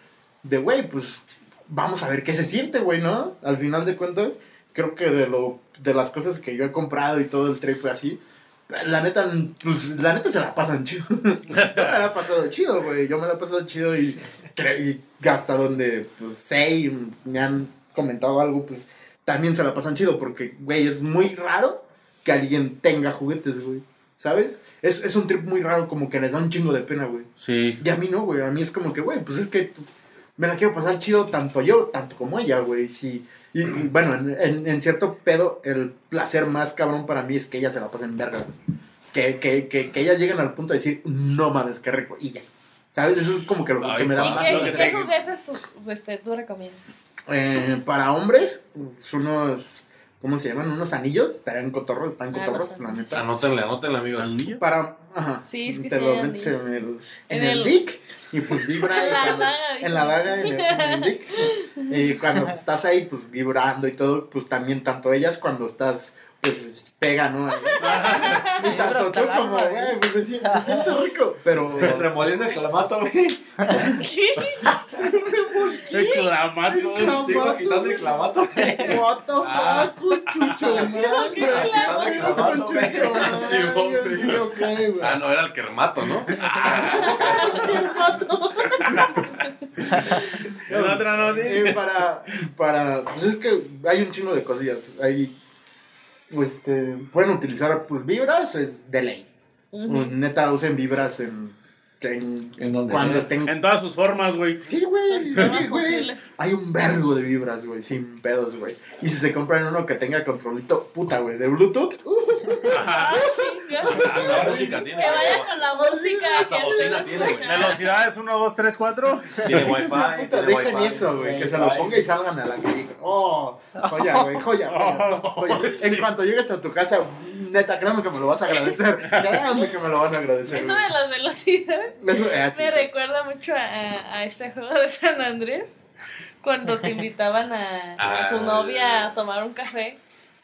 de, güey, pues, vamos a ver qué se siente, güey, ¿no? Al final de cuentas, creo que de lo, de las cosas que yo he comprado y todo el trip así, la neta, pues, la neta se la pasan chido. yo me la he pasado chido, güey. Yo me la he pasado chido y, y hasta donde, pues, sé y me han comentado algo, pues, también se la pasan chido porque, güey, es muy raro que alguien tenga juguetes, güey. ¿Sabes? Es, es un trip muy raro, como que les da un chingo de pena, güey. sí. Y a mí no, güey. A mí es como que, güey, pues es que me la quiero pasar chido tanto yo, tanto como ella, güey. Sí. Y, bueno, en, en- en cierto pedo, el placer más cabrón para mí es que ella se la pase en verga. Que, que, que, que ellas lleguen al punto de decir, no mames, qué rico. Y ya. ¿Sabes? Eso es como que lo Ay, que me da pa. ¿Y más qué, placer. qué juguetes tú, este, tú recomiendas? Eh, para hombres, pues, unos, ¿cómo se llaman? Unos anillos, estarían cotorros, están Ah, cotorros, la neta. Anótenle, anótenle, amigos. Para, ajá, Sí, es que te sí lo metes en el, en En el el- dick y pues vibra En cuando- daga, en la daga, en el, en el dick. Y cuando estás ahí, pues vibrando y todo, pues también tanto ellas cuando estás, pues pega, ¿no? y tanto tú el como, güey, pues se, siente- se siente rico, pero... Remoliendo el clamato, güey. El clamato. Clamato, Digo, quitando el clamato. What the Ah. fuck, con Chucho Man, güey. Con Chucho Man, Sí, hombre. sí, ok, güey. Ah, no, era el que remato, ¿no? Otra noticia. Eh, para, para, pues es que hay un chingo de cosillas. Hay, este, pueden utilizar, pues, vibras, es de ley. Neta, usen vibras en, en En donde cuando sea. estén... En todas sus formas, güey. Sí, güey, sí, güey. Hay un vergo de vibras, güey, sin pedos, güey. Y si se compran uno que tenga controlito, puta, güey, de Bluetooth, uh, Ah, sí. Hasta la música tiene. Que vaya con la música. Hasta que bocina tiene, güey. Velocidades 1, 2, 3, 4. Tiene wifi. puta, tiene dejen wifi. eso, güey, que se lo ponga y salgan a la calle. Oh, joya, güey, joya, joya, joya. En cuanto llegues a tu casa, neta, créeme que me lo vas a agradecer. Créanme que me lo van a agradecer. Eso de las velocidades Eso, eh, sí, me sí. recuerda mucho a, a este juego de San Andrés. Cuando te invitaban a, a tu Ah, novia a tomar un café.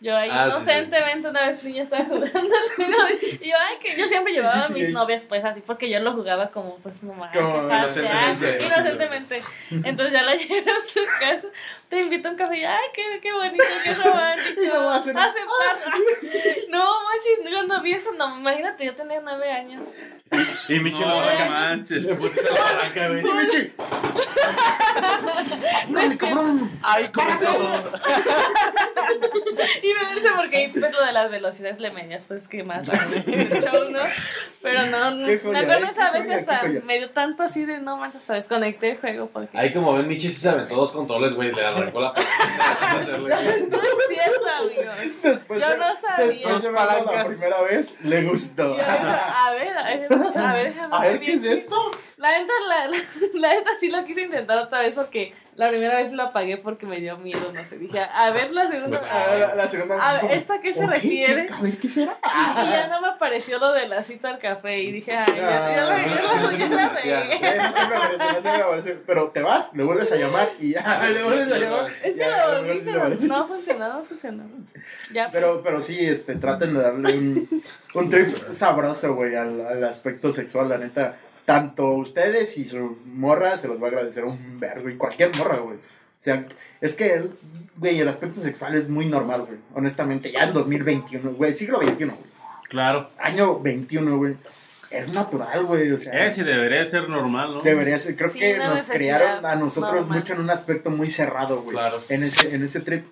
Yo ahí Ah, sí, sí. inocentemente una vez niña estaba jugando al juego y yo, ay, que yo siempre llevaba a mis novias pues así porque yo lo jugaba como pues nomás. Como inocentemente, inocentemente. Entonces ya la llevé a su casa, te invito a un café y ay, qué, qué bonito, qué romántico. Y no va a hacer- Aceptar. No, manches, cuando vi eso, no, imagínate, yo tenía nueve años. Y Michi No, la manches. Se putiza la barranca, güey. ¡Dale, cabrón! Ahí comenzó. Y me dice porque ahí pues, lo de las velocidades le medias, pues que más show, ¿no? Pero no, no me acuerdo ¿eh? esa vez hasta me dio tanto así de no manches, hasta desconecté el juego porque Ahí como ven, Michi sí se aventó dos controles, güey. Le arrancó la palanca. no es cierto, amigos. Después Yo de- no sabía. Después de verlo la primera vez, le gustó. Y yo, a ver, a ver, a ver, A ver, ¿qué es esto? La neta, la, la, la neta sí lo quise intentar otra vez porque la primera vez lo apagué porque me dio miedo, no sé. Dije, a ver la segunda. Pues, Ah, la, la segunda vez A ver, ¿esta a qué se refiere? ¿Qué? A ver, ¿qué será? Y ya no me apareció lo de la cita al café y dije, ay, ya, ya, la- Ah. Pero te vas, le vuelves a llamar y ya, le vuelves a llamar. Es que ya, lo a volví, ver pero no funcionó, no funcionó. Ya, Pero, pero sí, este, traten de darle un, un trip sabroso, güey, al, al aspecto sexual, la neta. Tanto ustedes y su morra se los va a agradecer un vergo y cualquier morra, güey. O sea, es que, güey, el aspecto sexual es muy normal, güey. Honestamente, ya en 2021, güey, siglo XXI, güey. Claro. Año 21, güey. Es natural, güey, o sea. Es y debería ser normal, ¿no? Debería ser, creo Sí, que nos crearon a nosotros normal. mucho en un aspecto muy cerrado, güey. Claro. En ese, en ese trip.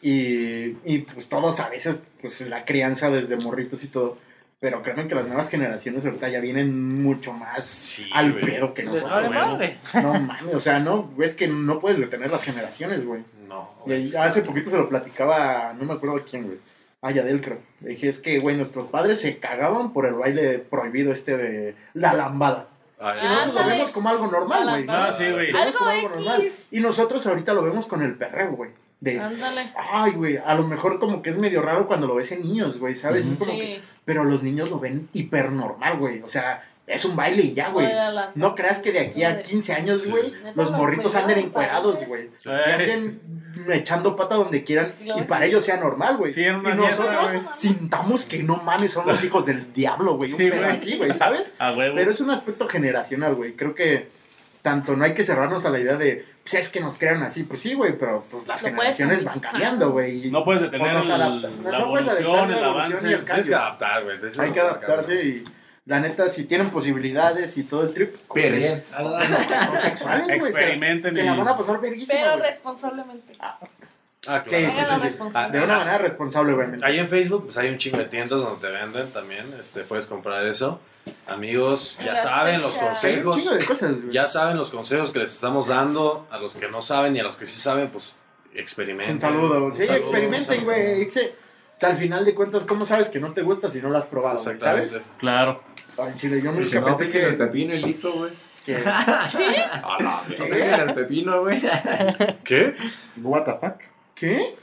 Y, y pues todos a veces, pues la crianza desde morritos y todo. Pero créanme que las nuevas generaciones ahorita ya vienen mucho más Sí, al güey. pedo que nosotros. vale güey. madre. No mames, o sea, no, güey, es que no puedes detener las generaciones, güey. No. Y ahí- hace poquito se lo platicaba, no me acuerdo a quién, güey. A Yadel, creo. Le dije, es que, güey, nuestros padres se cagaban por el baile prohibido este de la lambada. Ay, Y nosotros lo vemos como algo normal, güey. No, sí, güey. Lo vemos Algo como algo normal. Y nosotros ahorita lo vemos con el perreo, güey. De, Ándale. ay, güey, a lo mejor como que es medio raro cuando lo ves en niños, güey, ¿sabes? Es como Sí. que, pero los niños lo ven hiper normal, güey. O sea, es un baile y ya, güey. No creas que de aquí a 15 años, güey, los lo morritos anden encuerados, güey. Y anden echando pata donde quieran Y para ellos sea normal, güey. Sí, y nosotros sintamos que no mames, son los hijos del diablo, güey. Un pedo güey. así, güey, ¿sabes? Pero es un aspecto generacional, güey. Creo que tanto no hay que cerrarnos a la idea de, pues es que nos crean así. Pues sí, güey, pero pues las puedes generaciones van cambiando, güey. y- No puedes detener el- la no puedes adaptar evolución, la el evolución avance. y el Tienes que cambio. adaptar, güey. Hay no que adaptarse y la neta, si tienen posibilidades y todo el trip, no sexuales, güey. Se, Experimenten se la y- van a pasar verguísima, Pero güey. responsablemente. Ah, Sí, claro. sí, sí, sí. responsable. De una manera responsable, obviamente. Ahí en Facebook, pues hay un chingo de tiendas donde te venden también. Este, puedes comprar eso. Amigos, ya Las saben los fechas. Hay un consejos. chingo de cosas, güey. Ya saben los consejos que les estamos dando. A los que no saben y a los que sí saben, pues experimenten. Un saludo. Un Sí, saludo, experimenten, un güey. Sí. Que Al final de cuentas, ¿cómo sabes que no te gusta si no lo has probado? Exactamente. ¿Sabes? Claro. Ay, chile, yo nunca si no, pensé piquen el que... pepino y listo, güey. que... A la ¿Qué? Piquen el pepino, güey. ¿Qué? What the fuck? ¿Qué?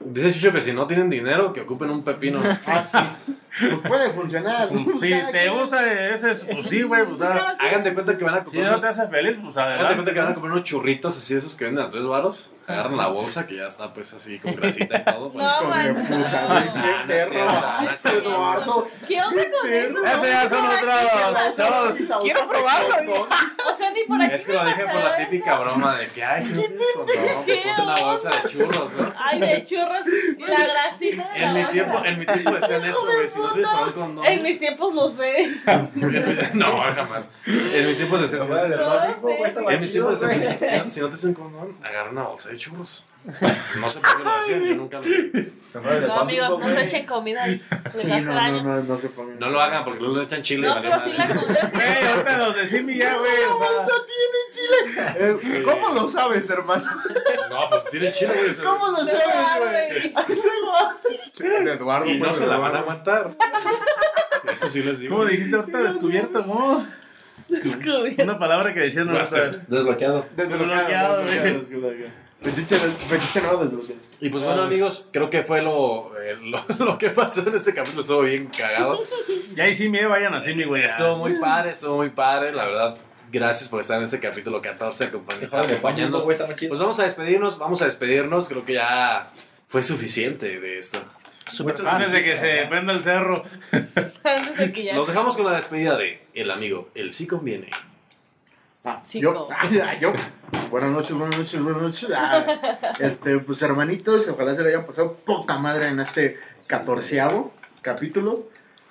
Dice Chucho que si no tienen dinero, que ocupen un pepino. ah, sí. Pues puede funcionar. Pues, si te quien. gusta ese, pues sí, güey. Pues, ah, Hagan de cuenta que van a si comprar. no unos- te hace feliz, pues Hagan de adelante. cuenta que van a comprar unos churritos así de esos que venden a tres varos. Agarran la bolsa que ya está pues así con grasita y todo. pues, No, de man. puta, güey. No Qué es perro. no es. Eduardo. ¿Qué onda con Qué eso? Ese ya son otros. Quiero probarlo, O sea, ni por aquí. Es que lo dije por la típica broma de que, ay, si no tienes condón, pues ponte una bolsa de churros, ¿no? Ay, de churros y la grasita. de En mi tiempo, en mi tiempo decían eso, güey, no. En mis tiempos lo sé. No, jamás. En mis tiempos decían, si no tienes- en mis tiempos decían, si- si- no tienes un condón, agarra una bolsa de churros. No sé por qué lo decían, yo nunca lo No, amigos, no se echen comida. Les Sí, hace no, no, daño. no, no se pongan. No lo hagan porque luego le echan chile y No, vale pero sí la madre. comida. Güey, ahorita los de Simi ya, güey. O sea, tiene chile? Eh, ¿Cómo lo sabes, hermano? No, pues tiene chile, güey. ¿Cómo lo sabes, güey? Eduardo, Y no pues, se la van a Eduardo. aguantar. Eso sí les digo. ¿Cómo dijiste ahorita descubierto? ¿Cómo? Descubierto. Una palabra que decían ahorita. Desbloqueado. Desbloqueado, Desbloqueado, desbloqueado, desbloqueado. Fetiche fetiche nuevo desbloqueado. Y pues bueno, amigos, creo que fue lo, eh, lo, lo que pasó en este capítulo. Estuvo bien cagado. Ya ahí sí me vayan a Simi, güey. Estuvo muy padre, estuvo muy padre. La verdad, gracias por estar en este capítulo 14 acompañ- Déjame de pañando, acompañándonos. Pues vamos a despedirnos, vamos a despedirnos. Creo que ya fue suficiente de esto. Súper Antes de que se prenda el cerro. Antes de que ya. Los dejamos con la despedida de el amigo, el sí conviene. Ah, yo, yo. Buenas noches, buenas noches, buenas noches. Ah, este, pues hermanitos, ojalá se le hayan pasado poca madre en este catorceavo capítulo.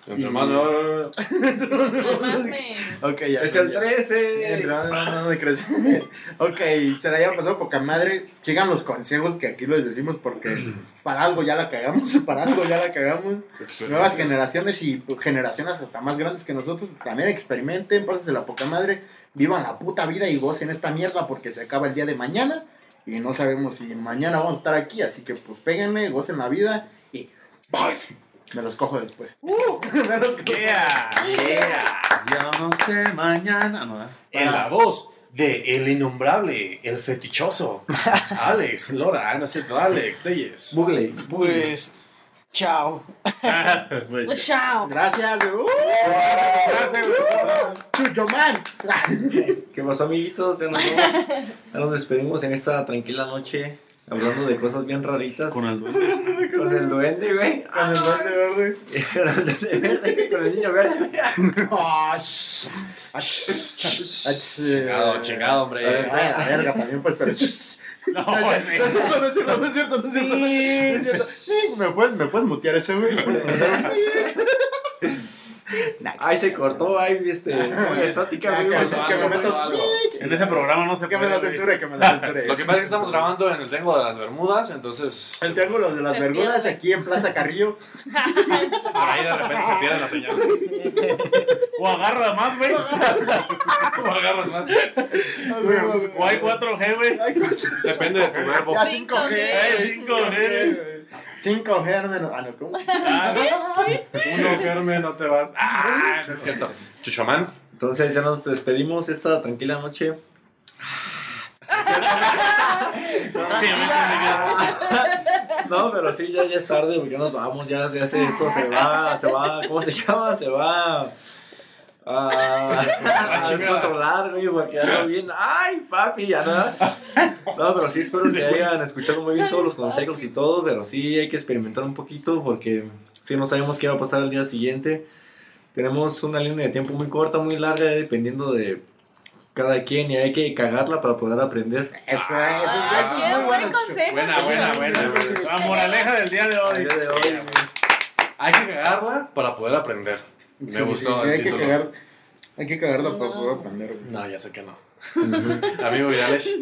Entre Y- más, no, no, no. Además me- Ok, ya. Es el ya. 13. Entre más, no, no, no crees. ok, se le hayan pasado poca madre. Sigan los consejos que aquí les decimos porque para algo ya la cagamos, para algo ya la cagamos. Nuevas generaciones y generaciones hasta más grandes que nosotros también experimenten, pásense la poca madre, vivan la puta vida y gocen esta mierda porque se acaba el día de mañana y no sabemos si mañana vamos a estar aquí, así que pues péguenle, gocen la vida y bye. Me los cojo después. Uh, me los cojo. Yeah. Yo no sé mañana. No, ¿eh? En la voz de el innombrable, el fetichoso, Alex, Lora, ah, no es cierto, Alex, Telles. Bugle. Pues, chao. Pues, Chao. Gracias. Uh, Gracias, güey. Chucho man. ¿Qué pasó, amiguitos? Ya nos. Ya nos despedimos en esta tranquila noche. Hablando de cosas bien raritas. Con el duende. Con el duende, güey. Con el duende verde. Con el duende verde, con el niño verde. Ah, ah, ah, hombre. La verga también, pues, pero. No, No es cierto, no es cierto, no es cierto, no es cierto. No es cierto. ¿Me puedes, ¿Me puedes mutear ese, güey? Ay, se cortó, ay, este. Muy estática, que- me algo, meto. pasó algo. En ese programa no se Que me puede. lo censure, que me lo censure. Lo que pasa es que estamos grabando en el Triángulo de las Bermudas, entonces El triángulo de las Bermudas aquí en Plaza Carrillo. por ahí de repente se pierde la señal. O agarra más, güey. O agarras más. O hay 4G, güey. Depende de tu verbo. Ya 5G. 5G. 5G. 5G, hermano. Ah, no, ¿cómo? Uno, Germe, no te vas. Ah, no es cierto. Chuchomán. Entonces ya nos despedimos esta tranquila noche. No, pero sí, ya, ya es tarde, porque ya nos vamos, ya, ya se, esto se va, se va, ¿cómo se llama? Se va a, a descontrolar, güey, porque ando bien, ay, papi, ya no. No, pero sí, espero que hayan escuchado muy bien todos los consejos y todo, pero sí hay que experimentar un poquito, porque sí no sabemos qué va a pasar el día siguiente. Tenemos una línea de tiempo muy corta, muy larga, dependiendo de cada quien, y hay que cagarla para poder aprender. Eso es, eso es, eso es muy buen bueno. consejo. Buena, buena, buena. buena. La moraleja del día de El hoy. día de hoy, Hay que cagarla para poder aprender. Me Sí, gustó sí, hay que cagar. Hay que cagarla para No. güey. No, ya sé que no. Amigo Virales.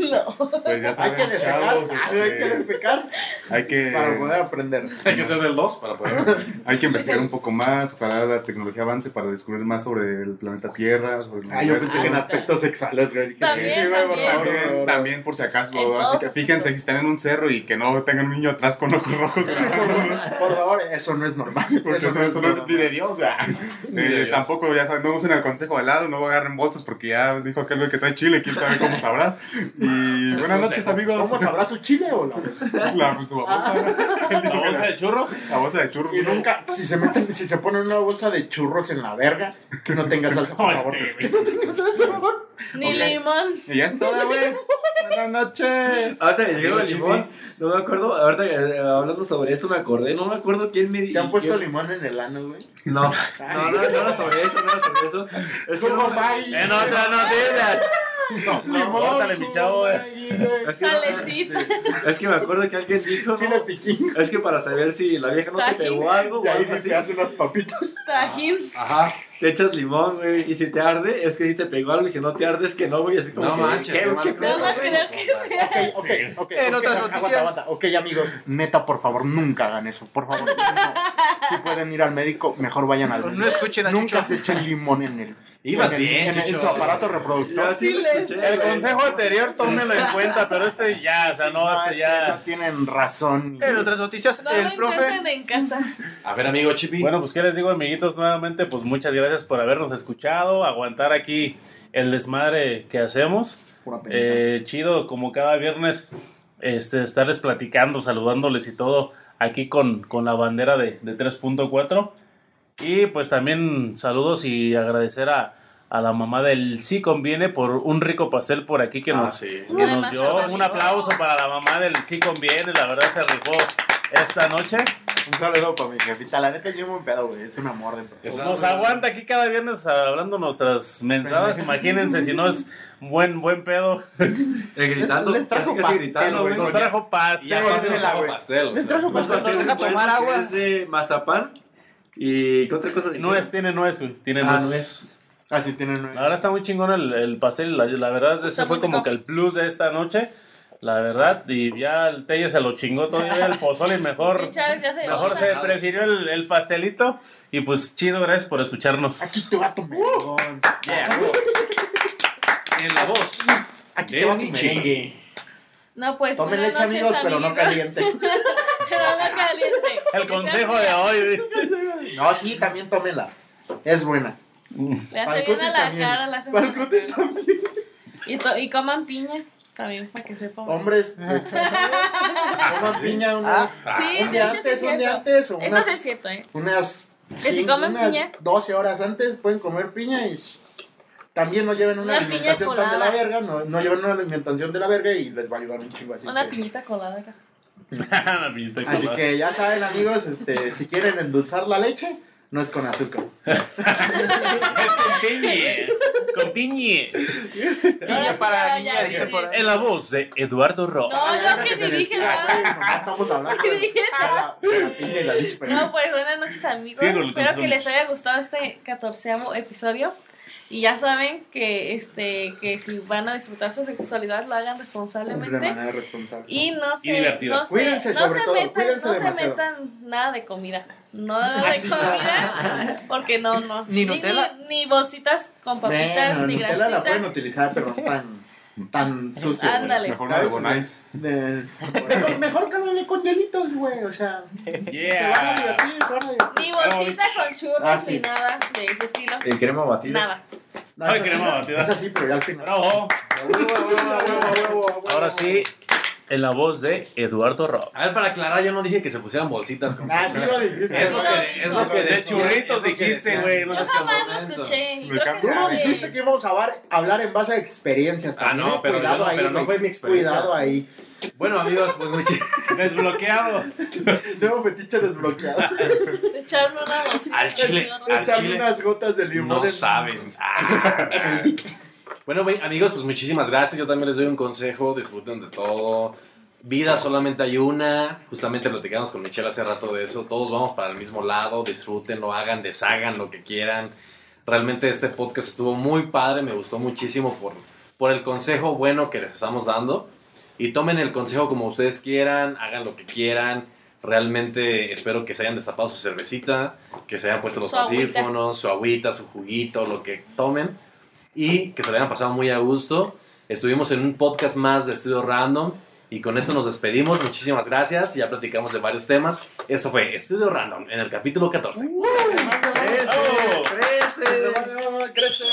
Pues ya Hay saben, que defecar, chavos, ah, hay que este, defecar hay que para poder aprender. Hay que ser del 2 para poder. hay que investigar un poco más, ojalá la tecnología avance para descubrir más sobre el planeta Tierra, sobre el Ah, yo pensé que en aspectos sexuales, güey. Dije, sí, También, sí, güey, por también. favor, También, también por si acaso, así que fíjense si están en un cerro y que no tengan un niño atrás con ojos rojos. Por favor, eso no es normal. Porque eso, eso no es ni de Dios, o sea, Ni de eh, Dios. tampoco, ya saben, no usen el consejo de lado, no agarren bolsas porque ya dijo aquel que trae chile, quién sabe cómo sabrá. Y buenas noches, amigos. ¿Cómo sabrá su chile o no? La, su bolsa, La bolsa de churros. la bolsa de churros. Y nunca, si se meten, si se ponen una bolsa de churros en la verga, que no tenga salsa, por No, favor. este, Que no tenga salsa, por favor. Ni limón. Y ya está, güey. Buenas noches. Ahorita que llegó el limón, no me acuerdo, ahorita que, eh, hablando sobre eso me acordé, no me acuerdo quién me ¿Te dijo. han puesto limón en el ano, güey? No, no, no, no era sobre eso, no era sobre eso. Es que ¿Cómo no, Maggie? En otra noticia. Limón, Bótale, mi chavo, es que, no- Salecita. es que me acuerdo que alguien dijo, Chile ¿no? piquín. Es que para saber si la vieja no te pegó algo Y o ahí algo así, te hace unas papitas. Tajín. Ajá. te echas limón, güey, y si te arde, es que si te pegó algo, y si no te arde, es que no, güey, así como No que, manches, ¿qué, qué pedo, No, no creo que sea. Ok, ok, ok. En ok, otras aguanta, noticias. aguanta. Ok, amigos, neta, por favor, nunca hagan eso. Por favor, no. Si pueden ir al médico, mejor vayan al médico. No escuchen a Nunca Chucho. se echen limón en el. Ibas bien, en, en su aparato reproductor. escuché, El consejo anterior, tómelo en cuenta, pero este ya, o sea, no, este este, ya. no tienen razón. En otras noticias, No el profe. en casa. A ver, amigo Chipi. Bueno, pues qué les digo, amiguitos, nuevamente, pues muchas gracias por habernos escuchado, aguantar aquí el desmadre que hacemos. Eh, chido, como cada viernes, este, estarles platicando, saludándoles y todo aquí con, con la bandera de, de 3.4. Y pues también saludos y agradecer a, a la mamá del Sí Conviene por un rico pastel por aquí que Ah, nos, sí. que nos dio. Un aplauso para la mamá del Sí Conviene, la verdad se rifó esta noche. Un saludo para mi jefita. La neta, yo me pedo, güey. Es un amor de persona. Nos aguanta aquí cada viernes hablando nuestras mensadas. Imagínense si no es buen buen pedo. Eh, gritando. Les trajo pastel, güey. Nos trajo pastel. nos güey. pastel. trajo pastel. trajo deja tomar agua. de mazapán. ¿Y qué otra cosa? Nuez, tiene nuez, güey, tiene Ah, nuez. nuez. Así tienen. La verdad está muy chingón el, el pastel. La, la verdad, ese fue como que el plus de esta noche. La verdad, y ya el Telle se lo chingó todavía el pozole y mejor, se mejor goza. se prefirió el, el pastelito. Y pues chido, gracias por escucharnos. Aquí te va tu merengón. En la voz. Aquí te va tu merengue. No, pues amigos, pero no caliente. El consejo de hoy. No, sí, también tómela. Es buena. Le hace bien a la también. cara, la también. Y, to- y coman piña también, para que sepan. Hombres, este, coman piña unas, Sí, un día eso antes, es un día antes o Eso unas, sí es cierto, ¿eh? unas, Que si comen unas piña. 12 horas antes pueden comer piña y también no lleven una, alimentación tan de la verga, no, no lleven una alimentación de la verga y les va a ayudar un chingo así. Una que- piñita colada acá. Así que ya saben amigos, este, si quieren endulzar la leche, no es con azúcar. Es con piñe. Con piñe. Sí, para niña, por ahí. En la voz de Eduardo Ro. No, Ay, yo que se ni dije nada. estamos hablando de, Dije de la, de la piña y la leche. No, pues buenas noches amigos. Sí, Espero que les haya gustado este catorceavo episodio. Y ya saben que este que si van a disfrutar su sexualidad lo hagan de responsablemente. manera responsable. Y no se, no se- Cuídense no sobre se todo, metan, cuídense no se metan nada de comida. Nada de Así, comida, porque no, no. Ni Sí, Nutella. Ni, ni bolsitas con papitas, Bueno, ni Nutella la pueden utilizar, pero no tan, tan sucio. Ándale. Mejor una de. Bonais. Mejor, con hielitos, güey. O sea, se van a divertir, se van a divertir. Ni bolsita con churros Ah, sí. ni nada de ese estilo. El crema batida. Nada. No, Ay, crema batida. Es así, pero ya al final. Bravo. Ahora sí, en la voz de Eduardo Ro. A ver, para aclarar, yo no dije que se pusieran bolsitas con Ah, sí lo dijiste. Es lo que, es lo que De churritos dijiste, güey, no lo momento. escuché. Tú no dijiste que íbamos a hablar, hablar en base a experiencias Ah, también. no, eh, pero cuidado no- ahí. pero no fue mi experiencia. Cuidado ahí. Bueno, amigos, pues muy chido. Desbloqueado. Nuevo fetiche desbloqueado. Echarme una bolsita. Al chile, chile. unas gotas de limón. No en- saben. Bueno, amigos, pues muchísimas gracias. Yo también les doy un consejo. Disfruten de todo. Vida solamente hay una. Justamente platicamos con Michelle hace rato de eso. Todos vamos para el mismo lado. Disfrútenlo, hagan, deshagan lo que quieran. Realmente este podcast estuvo muy padre. Me gustó muchísimo por, por el consejo bueno que les estamos dando. Y tomen el consejo como ustedes quieran. Hagan lo que quieran. Realmente espero que se hayan destapado su cervecita, que se hayan puesto los Su agüita. audífonos, su agüita, su juguito, lo que tomen y que se le hayan pasado muy a gusto. Estuvimos en un podcast más de Estudio Random y con esto nos despedimos. Muchísimas gracias. Ya platicamos de varios temas. Eso fue Estudio Random en el capítulo 14. Crece.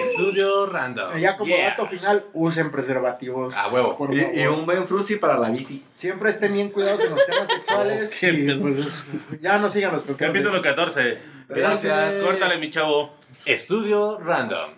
Estudio Random. Y ya como Yeah. dato final, usen preservativos. A huevo. Por Y, un buen frusi para la bici. Siempre estén bien cuidados en los temas sexuales. Qué y, pues, ya no sigan los. Capítulo 14. Gracias. Córtale, mi chavo. Estudio Random